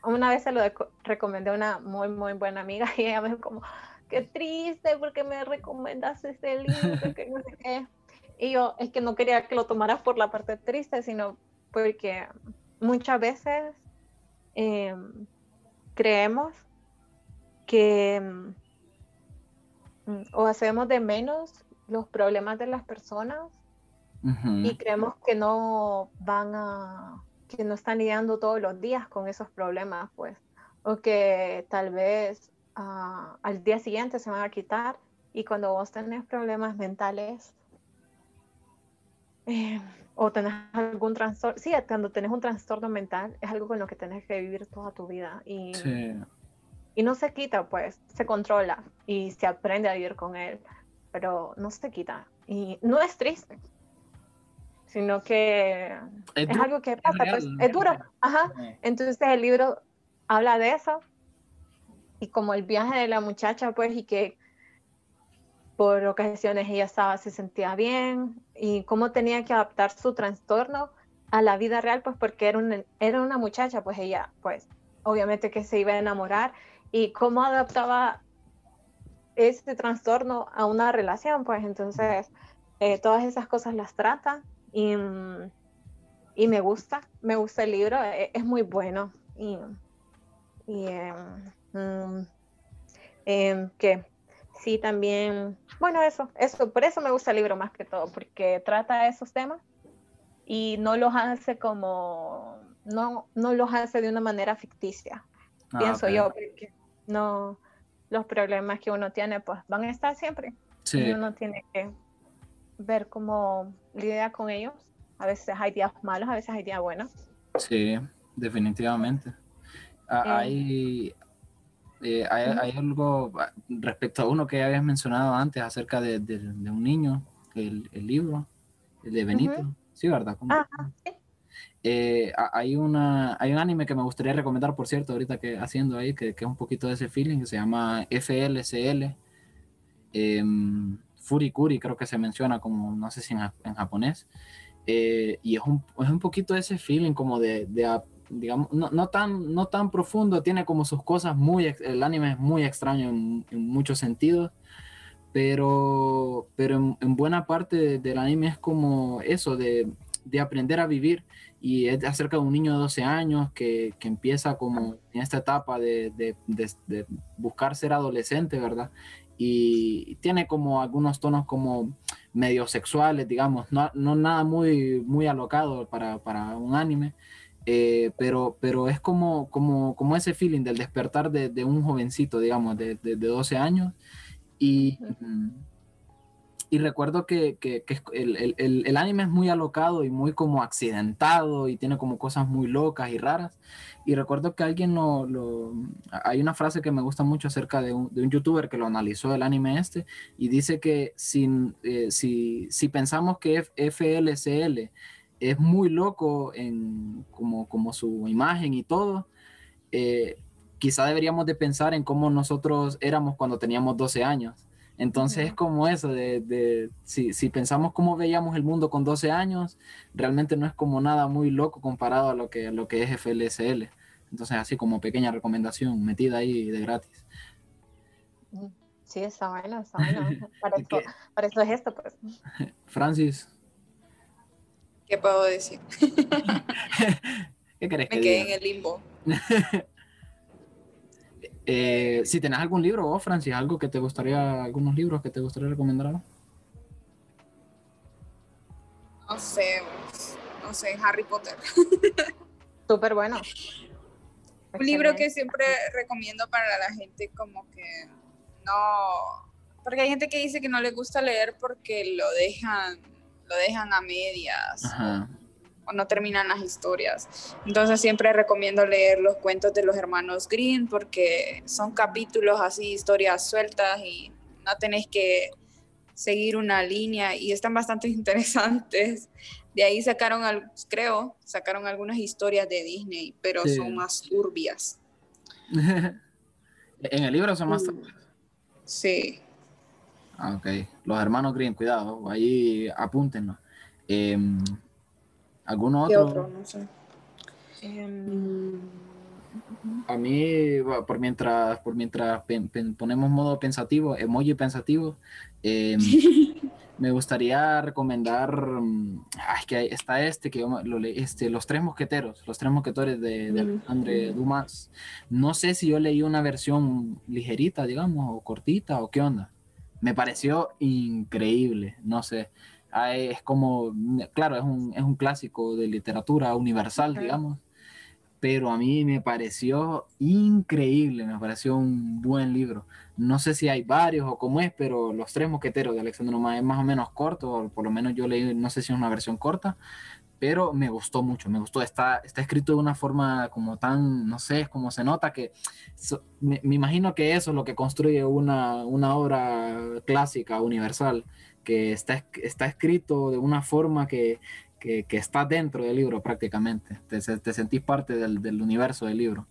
Una vez se lo recomendé a una muy, muy buena amiga y ella me dijo como, qué triste porque me recomendas este libro, que no sé qué. Y yo, es que no quería que lo tomaras por la parte triste, sino porque muchas veces em, creemos que mm, o hacemos de menos los problemas de las personas y creemos que no van a, que no están lidiando todos los días con esos problemas, pues, o que tal vez ah, al día siguiente se van a quitar y cuando vos tenés problemas mentales eh, o tenés algún trastorno, sí, cuando tenés un trastorno mental es algo con lo que tenés que vivir toda tu vida y, y no se quita, pues, se controla y se aprende a vivir con él, pero no se quita y no es triste sino que es, algo que pasa, pues, es duro. Ajá. Entonces el libro habla de eso y como el viaje de la muchacha, pues, y que por ocasiones ella estaba, se sentía bien y cómo tenía que adaptar su trastorno a la vida real, pues porque era una, era una muchacha, pues ella, pues, obviamente que se iba a enamorar y cómo adaptaba ese trastorno a una relación, pues entonces eh, todas esas cosas las trata y, y, me gusta, me gusta el libro, e, es, muy bueno. Y, y em, em, que sí, también, bueno, eso, eso, por eso me gusta el libro más que todo, porque trata esos temas y no los hace como, no, no los hace de una manera ficticia, ah, pienso yo, porque no, los problemas que uno tiene, pues van a estar siempre. Y uno tiene que ver cómo lidia con ellos. A veces hay días malos, a veces hay días buenos. Sí, definitivamente. Ah, hay, eh, hay, algo respecto a uno que habías mencionado antes acerca de, un niño, el, libro, el de Benito. Sí, ¿verdad? Eh, hay, una, hay un anime que me gustaría recomendar, por cierto, ahorita que haciendo ahí, que, que es un poquito de ese feeling, que se llama FLCL. Eh, Furikuri, creo que se menciona como, no sé si en, japonés. Eh, y es un, es un poquito ese feeling como de, de digamos, no, no, tan, no tan profundo, tiene como sus cosas muy, el anime es muy extraño en, muchos sentidos, pero, pero en, buena parte del anime es como eso, de, de, aprender a vivir, y es acerca de un niño de 12 años que, que empieza como en esta etapa de, de, de, buscar ser adolescente, ¿verdad? y tiene como algunos tonos como medio sexuales, digamos, no, no nada muy, muy alocado para, para un anime, eh, pero, pero es como, como, como ese feeling del despertar de, de un jovencito, digamos, de, de, 12 años. Y, y recuerdo que, que, que el, el, el, anime es muy alocado y muy como accidentado y tiene como cosas muy locas y raras. Y recuerdo que alguien lo, lo hay una frase que me gusta mucho acerca de un, de un, youtuber que lo analizó el anime este y dice que sin, eh, si, si pensamos que FLCL es muy loco en como, como su imagen y todo, eh, quizá deberíamos de pensar en cómo nosotros éramos cuando teníamos 12 años entonces es como eso, de, si, pensamos cómo veíamos el mundo con 12 años, realmente no es como nada muy loco comparado a lo que, lo que es FLSL. Entonces así como pequeña recomendación metida ahí de gratis. Sí, está bueno, está bueno. Para, eso, es esto, pues. Francis. ¿Qué puedo decir? ¿Qué crees Me quedé en el limbo. Eh, si tenés algún libro, vos, Francis, algo que te gustaría, algunos libros que te gustaría recomendar. No sé, no sé, Harry Potter. Súper bueno. Un libro que siempre recomiendo para la gente como que no, porque hay gente que dice que no le gusta leer porque lo dejan, lo dejan a medias o, no terminan las historias. Entonces siempre recomiendo leer los cuentos de los hermanos Green porque son capítulos así, historias sueltas y no tenés que seguir una línea y están bastante interesantes. De ahí sacaron, creo, sacaron algunas historias de Disney, pero son más turbias. en el libro son más mm. turbias. Sí. Ah, ok. Los hermanos Green, cuidado, ahí apúntenos. Eh, ¿Alguno otro? No sé. Em, a mí, por mientras, por mientras ponemos modo pensativo, emoji pensativo, em, me gustaría recomendar, mm, es que está este, que lo este, Los Tres Mosqueteros, Los Tres Mosquetores de, de André Dumas. No sé si yo leí una versión ligerita, digamos, o cortita, o qué onda. Me pareció increíble, no sé. Es como, claro, es un, es un clásico de literatura universal, digamos pero a mí me pareció increíble, me pareció un buen libro. No sé si hay varios o cómo es, pero Los Tres Mosqueteros de Alexandre Dumas es más o menos corto, o por lo menos yo leí, no sé si es una versión corta, pero me gustó mucho, me gustó. Está, está escrito de una forma como tan, no sé, como se nota que me, imagino que eso es lo que construye una, una obra clásica, universal, que está, está escrito de una forma que, que, está dentro del libro prácticamente. Te, te sentís parte del, del, universo del libro.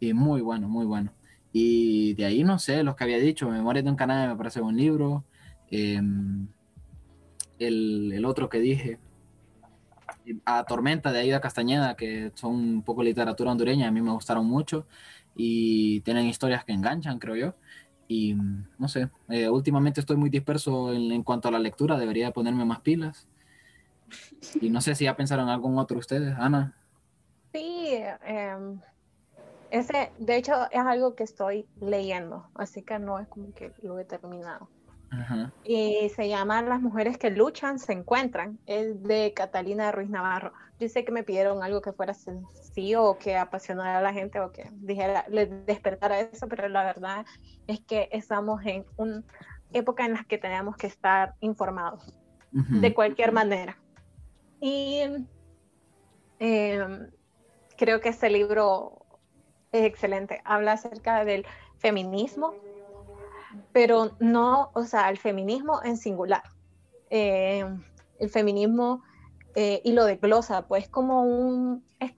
Y muy bueno, muy bueno. Y de ahí, no sé, los que había dicho, Memoria de un canal me parece un libro. Em, el, el, otro que dije, A Tormenta de Aida Castañeda, que son un poco literatura hondureña, a mí me gustaron mucho y tienen historias que enganchan, creo yo. Y no sé, eh, últimamente estoy muy disperso en, en, cuanto a la lectura, debería ponerme más pilas. Y no sé si ya pensaron algún otro ustedes, Ana. Sí, em, ese, de hecho, es algo que estoy leyendo, así que no es como que lo he terminado. Y se llama Las mujeres que luchan se encuentran. Es de Catalina Ruiz Navarro. Yo sé que me pidieron algo que fuera sencillo o que apasionara a la gente o que dijera, le despertara eso, pero la verdad es que estamos en una época en la que tenemos que estar informados de cualquier manera. Y em, creo que este libro es excelente. Habla acerca del feminismo, pero no, o sea, el feminismo en singular. Em, el feminismo eh, y lo de glosa, pues como un, es,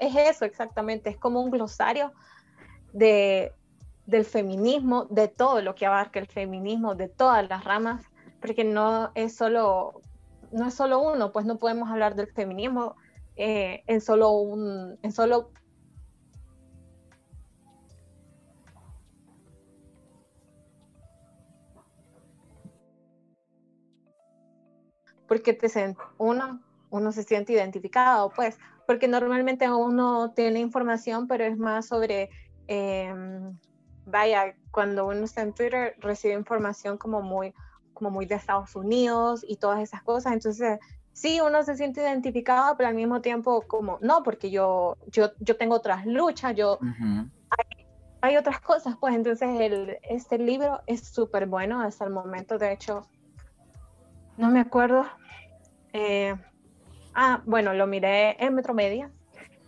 es, eso exactamente, es como un glosario de, del feminismo, de todo lo que abarca el feminismo, de todas las ramas, porque no es solo no es solo uno, pues no podemos hablar del feminismo eh, en solo un, en solo porque te uno, uno se siente identificado, pues, porque normalmente uno tiene información, pero es más sobre, em, vaya, cuando uno está en Twitter recibe información como muy, como muy de Estados Unidos y todas esas cosas. Entonces, sí, uno se siente identificado, pero al mismo tiempo como, no, porque yo, yo, yo tengo otras luchas, yo... hay, otras cosas, pues. Entonces el, este libro es súper bueno hasta el momento, de hecho, no me acuerdo. Eh, ah, bueno, lo miré en Metromedia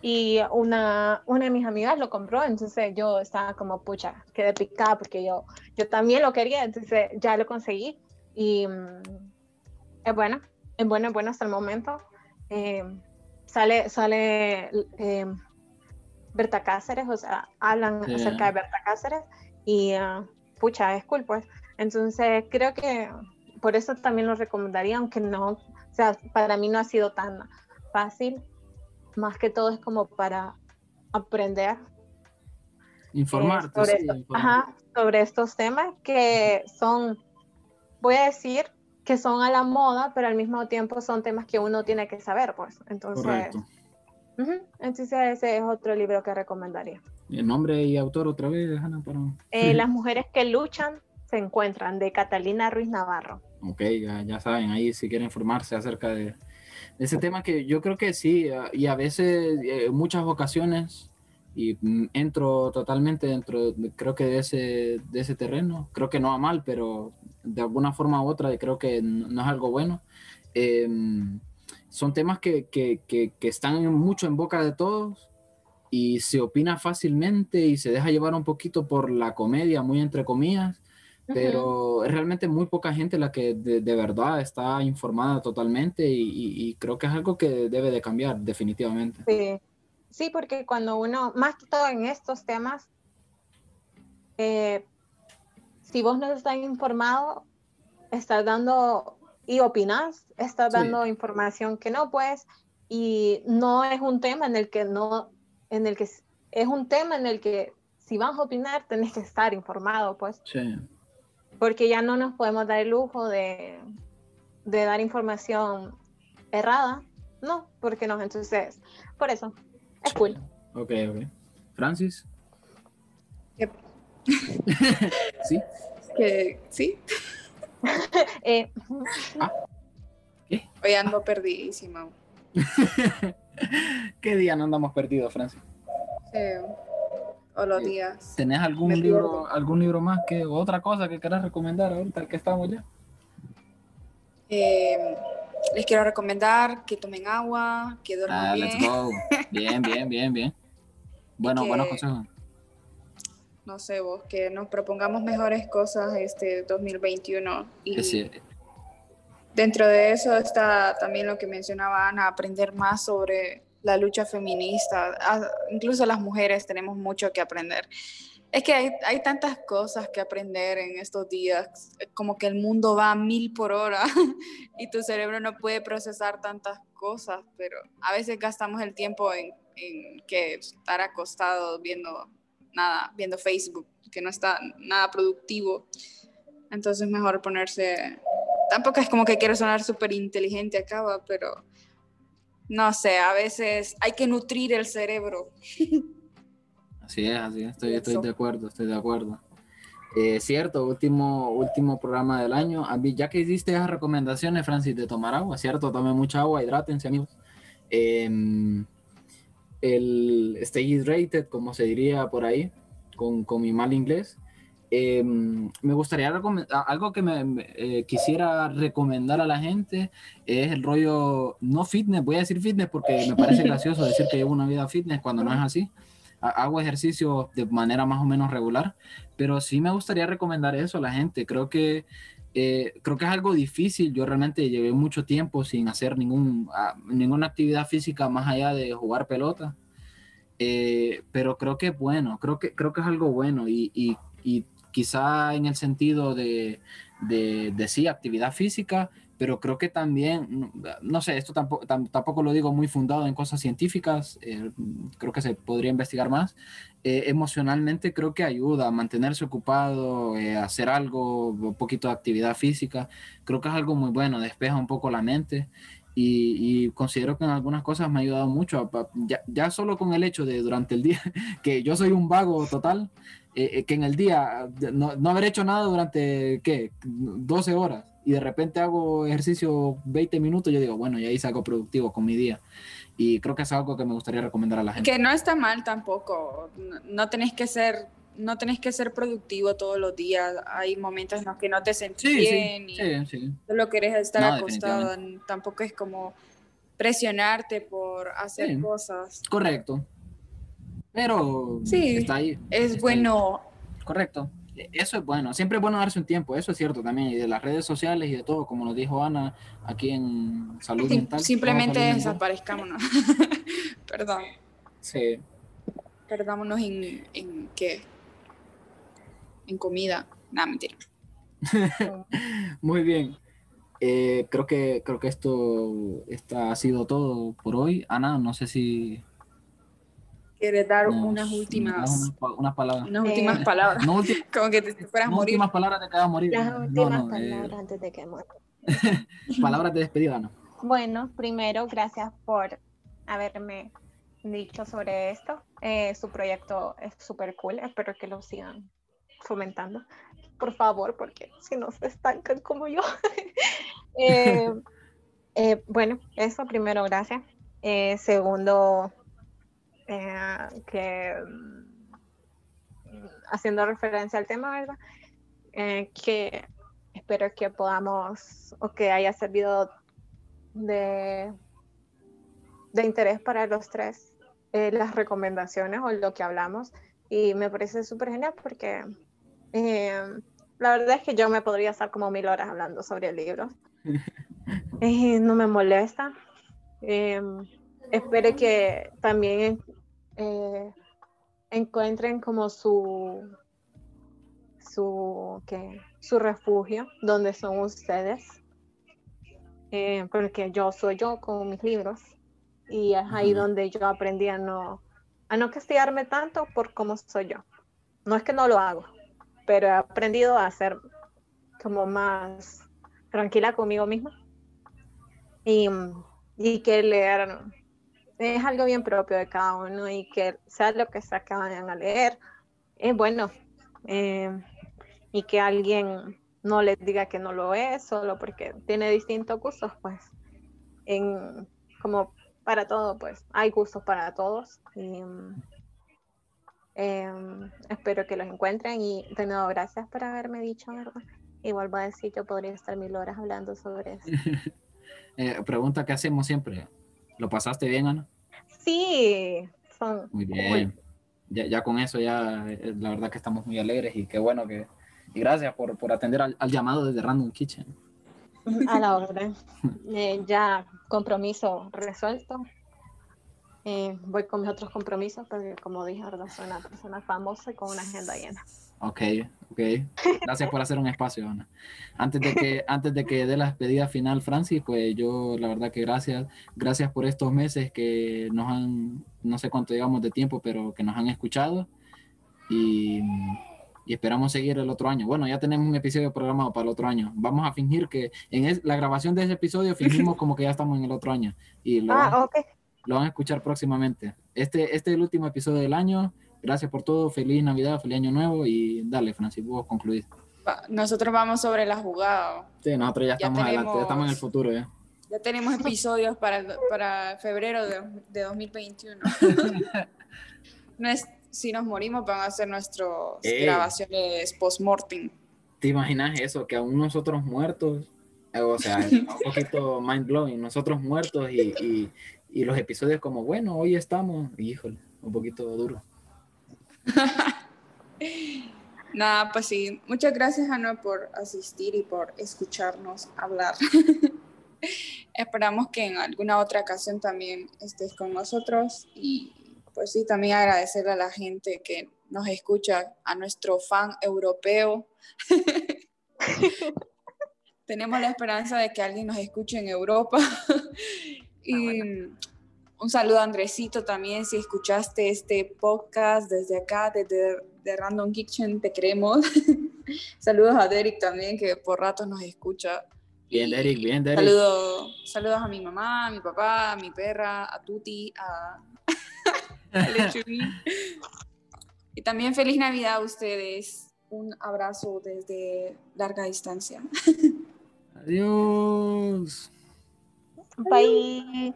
y una, una de mis amigas lo compró, entonces yo estaba como, pucha, quedé picada porque yo, yo también lo quería, entonces ya lo conseguí y mm, es buena, es buena, es buena hasta el momento. Eh, sale sale eh, Berta Cáceres, o sea, hablan acerca de Berta Cáceres y uh, pucha, es cool, pues. Entonces creo que por eso también lo recomendaría, aunque no, o sea, para mí no ha sido tan fácil. Más que todo es como para aprender. Informarte. Eh, sobre, Ajá, sobre estos temas que son voy a decir que son a la moda, pero al mismo tiempo son temas que uno tiene que saber, pues. Entonces, Entonces ese es otro libro que recomendaría. ¿El nombre y autor otra vez, Ana? Para... Eh, Las mujeres que luchan se encuentran, de Catalina Ruiz Navarro. Ok, ya, saben, ahí si quieren informarse acerca de, ese tema que yo creo que sí, y a veces, en muchas ocasiones, y mm, entro totalmente dentro, creo que de ese, de ese terreno, creo que no va mal, pero de alguna forma u otra creo que no, es algo bueno. Em, son temas que, que, que, que, están mucho en boca de todos y se opina fácilmente y se deja llevar un poquito por la comedia, muy entre comillas, pero es realmente muy poca gente la que de, de verdad está informada totalmente y, y, creo que es algo que debe de cambiar definitivamente. Sí. sí, porque cuando uno, más que todo en estos temas, eh, si vos no estás informado, estás dando y opinas, estás dando información que no puedes y no es un tema en el que no, en el que es un tema en el que si vas a opinar tenés que estar informado, pues. Sí. Porque ya no nos podemos dar el lujo de, de dar información errada, no, porque no, entonces, por eso, es cool. Ok, ok. Francis. ¿Sí? Que sí. eh, ah, ¿Qué? Hoy ando perdidísima. ¿Qué día no andamos perdidos, Francis? Sí. O los días. ¿Tenés algún libro, algún libro más que otra cosa que quieras recomendar ahorita que estamos ya? Eh, les quiero recomendar que tomen agua, que duerman ah, bien. Let's go. Bien, bien, bien, bien. Bueno, buenos consejos no sé vos, que nos propongamos mejores cosas este 2021. Y dentro de eso está también lo que mencionaba Ana, aprender más sobre la lucha feminista. Incluso las mujeres tenemos mucho que aprender. Es que hay, hay, tantas cosas que aprender en estos días, como que el mundo va a mil por hora y tu cerebro no puede procesar tantas cosas, pero a veces gastamos el tiempo en, en que estar acostado viendo nada viendo Facebook, que no está nada productivo. Entonces mejor ponerse, tampoco es como que quiero sonar súper inteligente acá, pero no sé, a veces hay que nutrir el cerebro. Así es, así es, estoy, estoy de acuerdo, estoy de acuerdo. Eh, cierto, último, último programa del año. A mí, ya que hiciste esas recomendaciones, Francis, de tomar agua, cierto, tome mucha agua, hidrátense, amigos. Eh, el stay hydrated, como se diría por ahí, con, con mi mal inglés. Em, me gustaría algo que me, eh, quisiera recomendar a la gente es el rollo no fitness, voy a decir fitness porque me parece gracioso decir que llevo una vida fitness cuando no es así. Hago ejercicio de manera más o menos regular, pero sí me gustaría recomendar eso a la gente. Creo que eh, creo que es algo difícil. Yo realmente llevé mucho tiempo sin hacer ningún, ninguna actividad física más allá de jugar pelota. Eh, pero creo que es bueno, creo que, creo que es algo bueno y, y, y quizá en el sentido de, de, de, sí, actividad física, pero creo que también, no sé, esto tampoco, tampoco lo digo muy fundado en cosas científicas, eh, creo que se podría investigar más. Eh, emocionalmente creo que ayuda a mantenerse ocupado, eh, hacer algo, un poquito de actividad física, creo que es algo muy bueno, despeja un poco la mente. Y, considero que en algunas cosas me ha ayudado mucho, ya, ya, solo con el hecho de durante el día, que yo soy un vago total, que en el día no, no haber hecho nada durante, ¿qué? 12 horas y de repente hago ejercicio 20 minutos, yo digo, bueno, ya hice algo productivo con mi día. Y creo que es algo que me gustaría recomendar a la gente. Que no está mal tampoco. No, tenés que ser no tenés que ser productivo todos los días. Hay momentos en los que no te sentís bien y solo querés estar acostado. Tampoco es como presionarte por hacer cosas. Correcto. Pero sí, está ahí. Es bueno. Correcto eso es bueno, siempre es bueno darse un tiempo, eso es cierto también, y de las redes sociales y de todo, como nos dijo Ana aquí en Salud Mental. Simplemente desaparezcámonos. Perdón. Sí. Perdámonos en, en qué? En comida. Nada, mentira. Muy bien. Eh, creo que creo que esto está, ha sido todo por hoy. Ana, no sé si quieres dar unas últimas unas, palabras unas últimas palabras como que te fueras a morir últimas palabras de que vas a morir las últimas eh, palabras antes de que muera palabras de despedida no bueno primero gracias por haberme dicho sobre esto. Eh, su proyecto es súper cool, espero que lo sigan fomentando. Por favor, porque si no se estancan como yo. Eh, eh, bueno, eso primero, gracias. segundo, que mm, haciendo referencia al tema, ¿verdad? que espero que podamos o que haya servido de, de interés para los tres eh, las recomendaciones o lo que hablamos y me parece súper genial porque eh, la verdad es que yo me podría estar como mil horas hablando sobre el libro. Eh, no me molesta. espero que también encuentren como su su, que, su refugio, donde son ustedes, porque yo soy yo con mis libros y es ahí donde yo aprendí a no, a no castigarme tanto por cómo soy yo. No es que no lo hago, pero he aprendido a ser como más tranquila conmigo misma. Y, y que leer es algo bien propio de cada uno y que sea lo que se acaban a leer, es bueno. Eh, y que alguien no les diga que no lo es solo porque tiene distintos gustos, pues en como para todo, pues hay gustos para todos. Y, em, espero que los encuentren y de nuevo gracias por haberme dicho, ¿verdad? Igual voy a decir, yo podría estar mil horas hablando sobre eso. Eh, pregunta que hacemos siempre. ¿Lo pasaste bien, Ana? Sí, son... Muy bien. Ya, ya, con eso, ya eh, la verdad que estamos muy alegres y qué bueno que... Y gracias por, por atender al, al llamado desde Random Kitchen. A la orden. Eh, ya compromiso resuelto. Eh, voy con mis otros compromisos, porque como dije, ahora soy una persona famosa y con una agenda llena. Ok, ok. Gracias por hacer un espacio, Ana. Antes de que, antes de que dé la despedida final, Francis, pues yo la verdad que gracias, gracias por estos meses que nos han, no sé cuánto digamos de tiempo, pero que nos han escuchado. Y y esperamos seguir el otro año. Bueno, ya tenemos un episodio programado para el otro año. Vamos a fingir que en la grabación de ese episodio fingimos como que ya estamos en el otro año y lo, ah, van, lo van a escuchar próximamente. Este, este es el último episodio del año. Gracias por todo. Feliz Navidad, feliz Año Nuevo y dale, Francis, vos concluir. Nosotros vamos sobre la jugada. Sí, nosotros ya estamos adelante, ya estamos en el futuro ya. Ya tenemos episodios para, para febrero de, de 2021. no es, si nos morimos van a hacer nuestras grabaciones post-mortem. ¿Te imaginas eso? Que aún nosotros muertos, eh, o sea, un poquito mind blowing, nosotros muertos y, y, los episodios como, bueno, hoy estamos, híjole, un poquito duro. Nada, pues sí, muchas gracias Ana por asistir y por escucharnos hablar. Esperamos que en alguna otra ocasión también estés con nosotros y pues sí, también agradecerle a la gente que nos escucha, a nuestro fan europeo. Tenemos la esperanza de que alguien nos escuche en Europa. Y un saludo a Andresito también, si escuchaste este podcast desde acá, desde de Random Kitchen, te queremos. Saludos a Derek también, que por ratos nos escucha. Bien, Derek, bien, Derek. saludos a mi mamá, a mi papá, a mi perra, a Tuti, a, y también feliz Navidad a ustedes. Un abrazo desde larga distancia. Adiós. Bye.